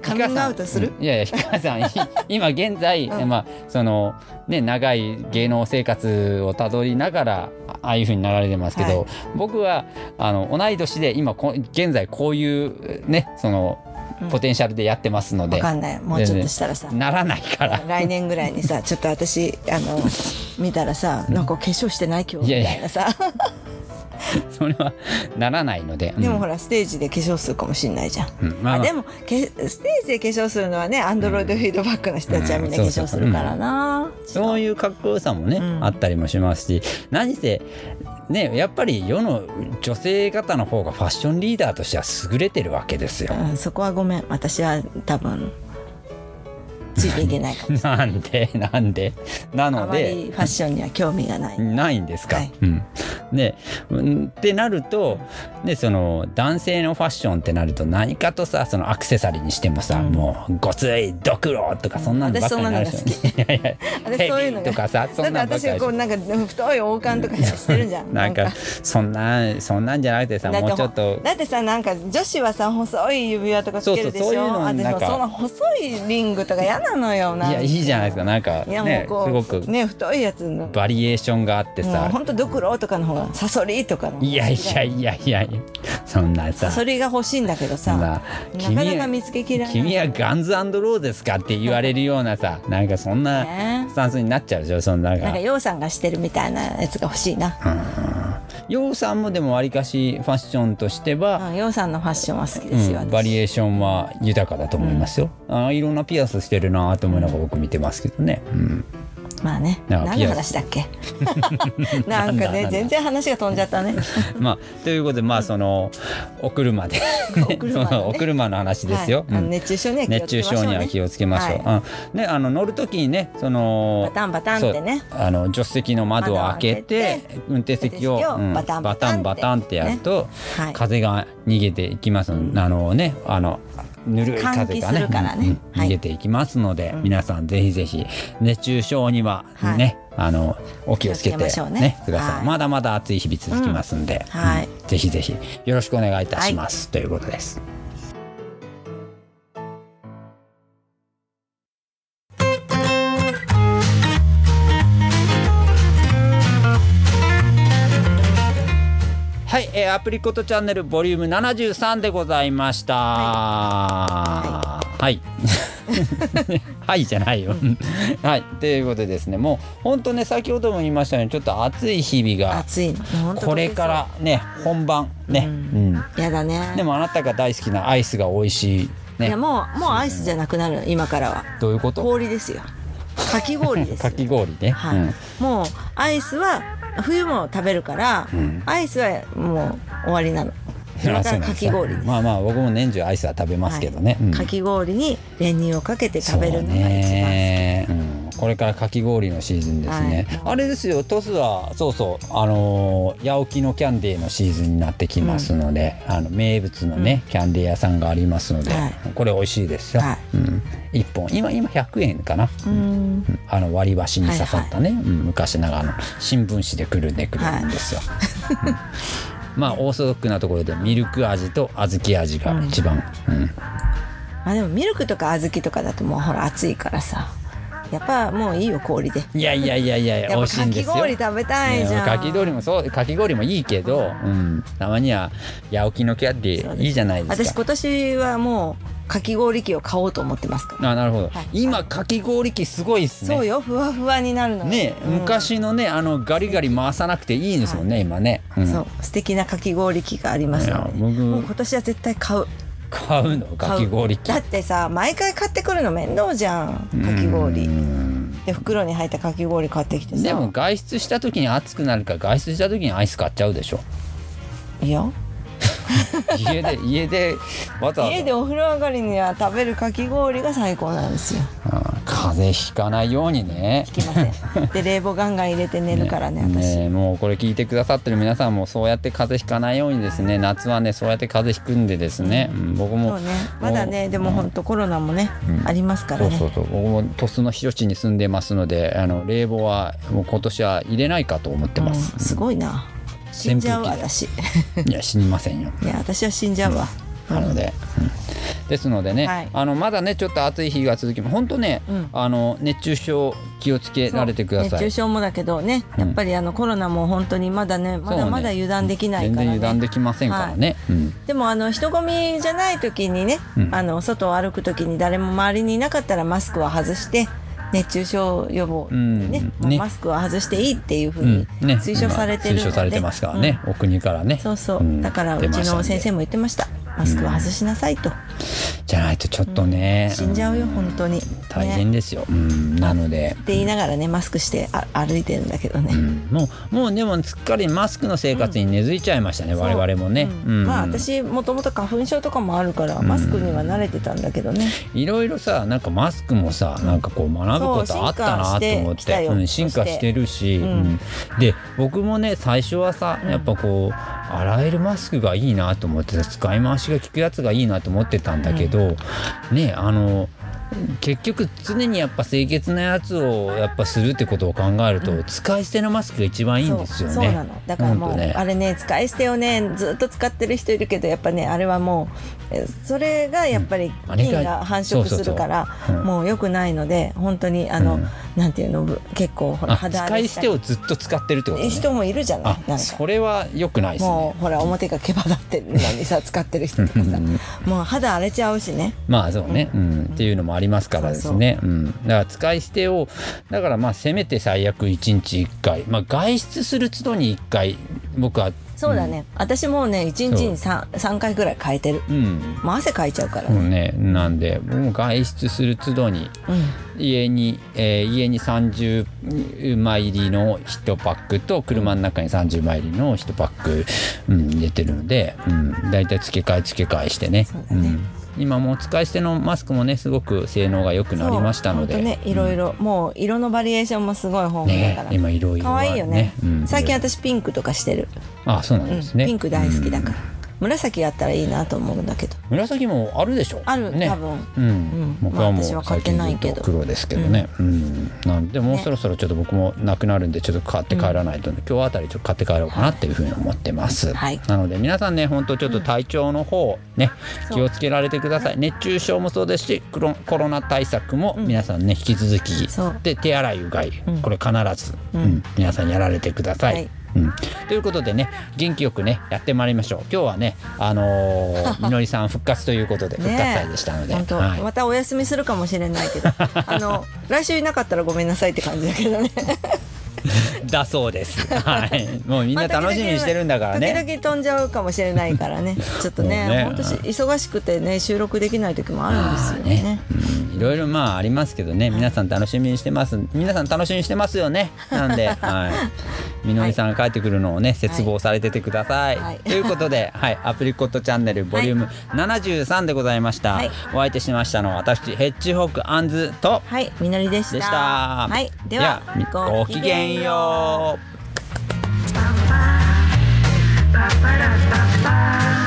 カミングアウトする？いやいや氷川さん (laughs) 今現在、うん、まあそのね長い芸能生活をたどりながらああいうふうになられてますけど、はい、僕はあの同い年で今こ現在こういうねそのポテンシャルでやってますので、うん、分かんない。もうちょっとしたらさ。ならないから。来年ぐらいにさちょっと私あの見たらさなんか化粧してない今日みたいなさ。(laughs) それはならないので、でもほらステージで化粧するかもしれないじゃん、うん。まあ、あ、でもステージで化粧するのはねアンドロイドフィードバックの人たちはみんな化粧するからな、そういうかっこよさもね、あったりもしますし。何せねやっぱり世の女性方の方がファッションリーダーとしては優れてるわけですよ、そこはごめん。私は多分ついていけないかもなんでなんで？なのでファッションには興味がない。ないんですか、はい、うん。でってなるとでその男性のファッションってなると何かとさそのアクセサリーにしてもさ、うん、もうごついドクロとかそんなのばっかりになるし、(laughs) いやいや私そういうのとかさそんなのばっかり私こうなんか太い王冠とかしてるじゃん。(laughs) なんかそんなそんなんじゃなくてさもうちょっと。だってさなんか女子はさ細い指輪とかつけるでしょ？そうそうそういうのなんか。その細いリングとか嫌なのよいやいいじゃないですかなんかねすごくね太いやつの。バリエーションがあってさ。本当ドクロとかの方がサソリとかのいやいやいやいや。そんなさ。サソリが欲しいんだけどさ。なかなか見つけきらない。君はガンズローですかって言われるようなさ (laughs) なんかそんなスタンスになっちゃうでしょそんななんかヨウさんがしてるみたいなやつが欲しいなヨウさんもでもわりかしファッションとしてはヨウさんのファッションは好きですよ、うん、バリエーションは豊かだと思いますよ、うん、あいろんなピアスしてるなと思いながら僕見てますけどね、うんまあね。何の話だっけ？(laughs) なんかね全然話が飛んじゃったね。(laughs) まあということでまあそのお車で (laughs) お車、ね、お車の話ですよ、はい。うん、熱中症には熱中症には気をつけましょう、はい、ねあの乗る時にねそのバタンバタンってね。あの助手席の窓を開けて運転席を、うん、バタンバタンバタンってやると、ね。はい、風が逃げていきます、うん、あのねあのぬるい風がね、ね。うん、逃げていきますので、はい、皆さんぜひぜひ熱中症にはね、はい、あのお気をつけてね、ね、ください、はい、まだまだ暑い日々続きますんで、うん、はい、ぜひぜひよろしくお願いいたします、ということです。えー、アプリコットチャンネルボリューム73でございました。はい。はい、はい、(laughs) じゃないよ。はい、ということでですね、もう本当ね、先ほども言いましたように、ちょっと暑い日々が。暑いこれからね、本番ね。うん。やだね。でも、あなたが大好きなアイスが美味しい。ね、いや、もう、もうアイスじゃなくなる、今からは。どういうこと？氷ですよ。かき氷です。(laughs) かき氷ね。はい。もうアイスは冬も食べるから、うん、アイスはもう終わりなの。かかき氷まあまあ僕も年中アイスは食べますけどね、はい。うん、かき氷に練乳をかけて食べるのが一番好き、うんこれからかき氷のシーズンですね、はい、あれですよ。トスはそうそう。あのー、八起のキャンディーのシーズンになってきますので、うん、あの名物のね、うん、キャンディー屋さんがありますので、はい、これ美味しいですよ、はい、うん、1本。今今100円かな、うん、あの割り箸に刺さったね、はいはい、昔ながらの。新聞紙でくるんでくるんですよ、まあオーソドックなところでミルク味と小豆味が一番、うん。まあでもミルクとか小豆とかだともうほら暑いからさやっぱもういいよ氷で。いやいやいやいや美味しいんですよ。かき氷食べたいじゃん、かき氷もそうかき氷もいいけど、うん、たまには八起のキャッディいいじゃないですか。私今年はもうかき氷機を買おうと思ってますから。あなるほど、はい、今かき氷機すごいっすね。そうよふわふわになるのね、うん、昔のねあのガリガリ回さなくていいんですもんね、はい、今ね、うん、そう素敵なかき氷機がありますので。僕もう今年は絶対買う買うの？かき氷。機だってさ毎回買ってくるの面倒じゃん。かき氷。で袋に入ったかき氷買ってきてさ。でも外出した時に暑くなるから外出した時にアイス買っちゃうでしょ。いや (laughs) 家で家でわざわざ家でお風呂上がりには食べるかき氷が最高なんですよ、風邪ひかないようにね。ひきません。で冷房ガンガン入れて寝るからね (laughs) ね私。ねもうこれ聞いてくださってる皆さんもそうやって風邪ひかないようにですね。夏はねそうやって風邪ひくんでですね、うん、僕もそうね。まだねでも本当コロナもね、うん、ありますからね。そうそうそう。僕も鳥栖の広地に住んでますのであの冷房はもう今年は入れないかと思ってます、すごいな死んじゃう私。いや死にませんよ。いや私は死んじゃうわ、なので、ですのでね、はい、あのまだねちょっと暑い日が続き本当ね、うん、あの熱中症気をつけられてください。熱中症もだけどねやっぱりあの、コロナも本当にまだねまだまだ油断できないから、ね、全然油断できませんからね、はい。うん、でもあの人混みじゃない時にね、あの外を歩く時に誰も周りにいなかったらマスクは外して熱中症予防ね,、ね。マスクを外していいっていうふうに推奨されてるので、推奨されてますからね、お国からね。そうそう、だからうちの先生も言ってましたマスクを外しなさいと。じゃないとちょっとね、うん、死んじゃうよ、本当に。大変ですよ、うん、なので。って言いながらねマスクしてあ歩いてるんだけどね、もうもうでもすっかりマスクの生活に根付いちゃいましたね、我々もね、まあ私もともと花粉症とかもあるからマスクには慣れてたんだけどね、いろいろさなんかマスクもさなんかこう学ぶことあったなと思って。うん、進化してるし、で僕もね最初はさやっぱこう洗えるマスクがいいなと思って使い回しが効くやつがいいなと思ってたんだけど、うん、ねあの結局常にやっぱ清潔なやつをやっぱするってことを考えると、うん、使い捨てのマスクが一番いいんですよね。そうなの。だからもう、ね、あれね使い捨てをねずっと使ってる人いるけどやっぱねあれはもうそれがやっぱり菌が繁殖するからもうよくないので本当にあの、うん、なんていうの結構ほら肌使い捨てをずっと使ってるってこと、ね、人もいるじゃない？なんそれはよくないですね。もうほら表が毛羽立ってるのにさ使ってる人とかさ。もう肌荒れちゃうしね。まあそうね、うん、っていうのもありますからですね。ね。うん。だから使い捨てを、だからまあせめて最悪1日1回、まあ外出する都度に1回、僕はそうだね、うん、私もうね1日に 3, 3回ぐらい変えてる、うん、もう汗かいちゃうから。ね,、ねなんでもう外出する都度に、うん、家に、えー、家に30枚入りの1パックと車の中に30枚入りの1パック、うん、入れてるので、うん、大体付け替え付け替えしてね。そうだね、うん今も使い捨てのマスクもねすごく性能が良くなりましたので。ねいろいろ、うん、もう色のバリエーションもすごい豊富だから、ね、今色々可愛いよね、うん、最近私ピンクとかしてる。あそうなんですね、ピンク大好きだから、紫やったらいいなと思うんだけど。紫もあるでしょ？ある、ね、多分。うん、僕はもう最近ずっと黒ですけどね、うん、なんでもうそろそろちょっと僕もなくなるんでちょっと買って帰らないと、ね、今日あたりちょっと買って帰ろうかなっていうふうに思ってます、はい、なので皆さんね本当ちょっと体調の方ね、気をつけられてください。熱中症もそうですしコロナ対策も皆さんね引き続きで手洗いうがいこれ必ず、うん皆さんやられてください、はいうん、ということでね元気よくねやってまいりましょう。今日はねあのー、(laughs) みのりさん復活ということで復活祭でしたので、ねはい、またお休みするかもしれないけどあの (laughs) 来週いなかったらごめんなさいって感じだけどね (laughs) だそうです。(laughs) はい。もうみんな楽しみにしてるんだからね。時々飛んじゃうかもしれないからね。(laughs) ちょっとね、本当忙しくてね収録できない時もあるんですよね。いろいろまあありますけどね、皆さん楽しみにしてます。皆さん楽しみにしてますよね。なんで、はい。みのりさんが帰ってくるのをね、絶望されててください。ということで、はい、アプリコットチャンネルボリューム73でございました。お相手しましたのは私ヘッジホックアンズと、はい、みのりでした。でした。はい、ではごきげんよう。よ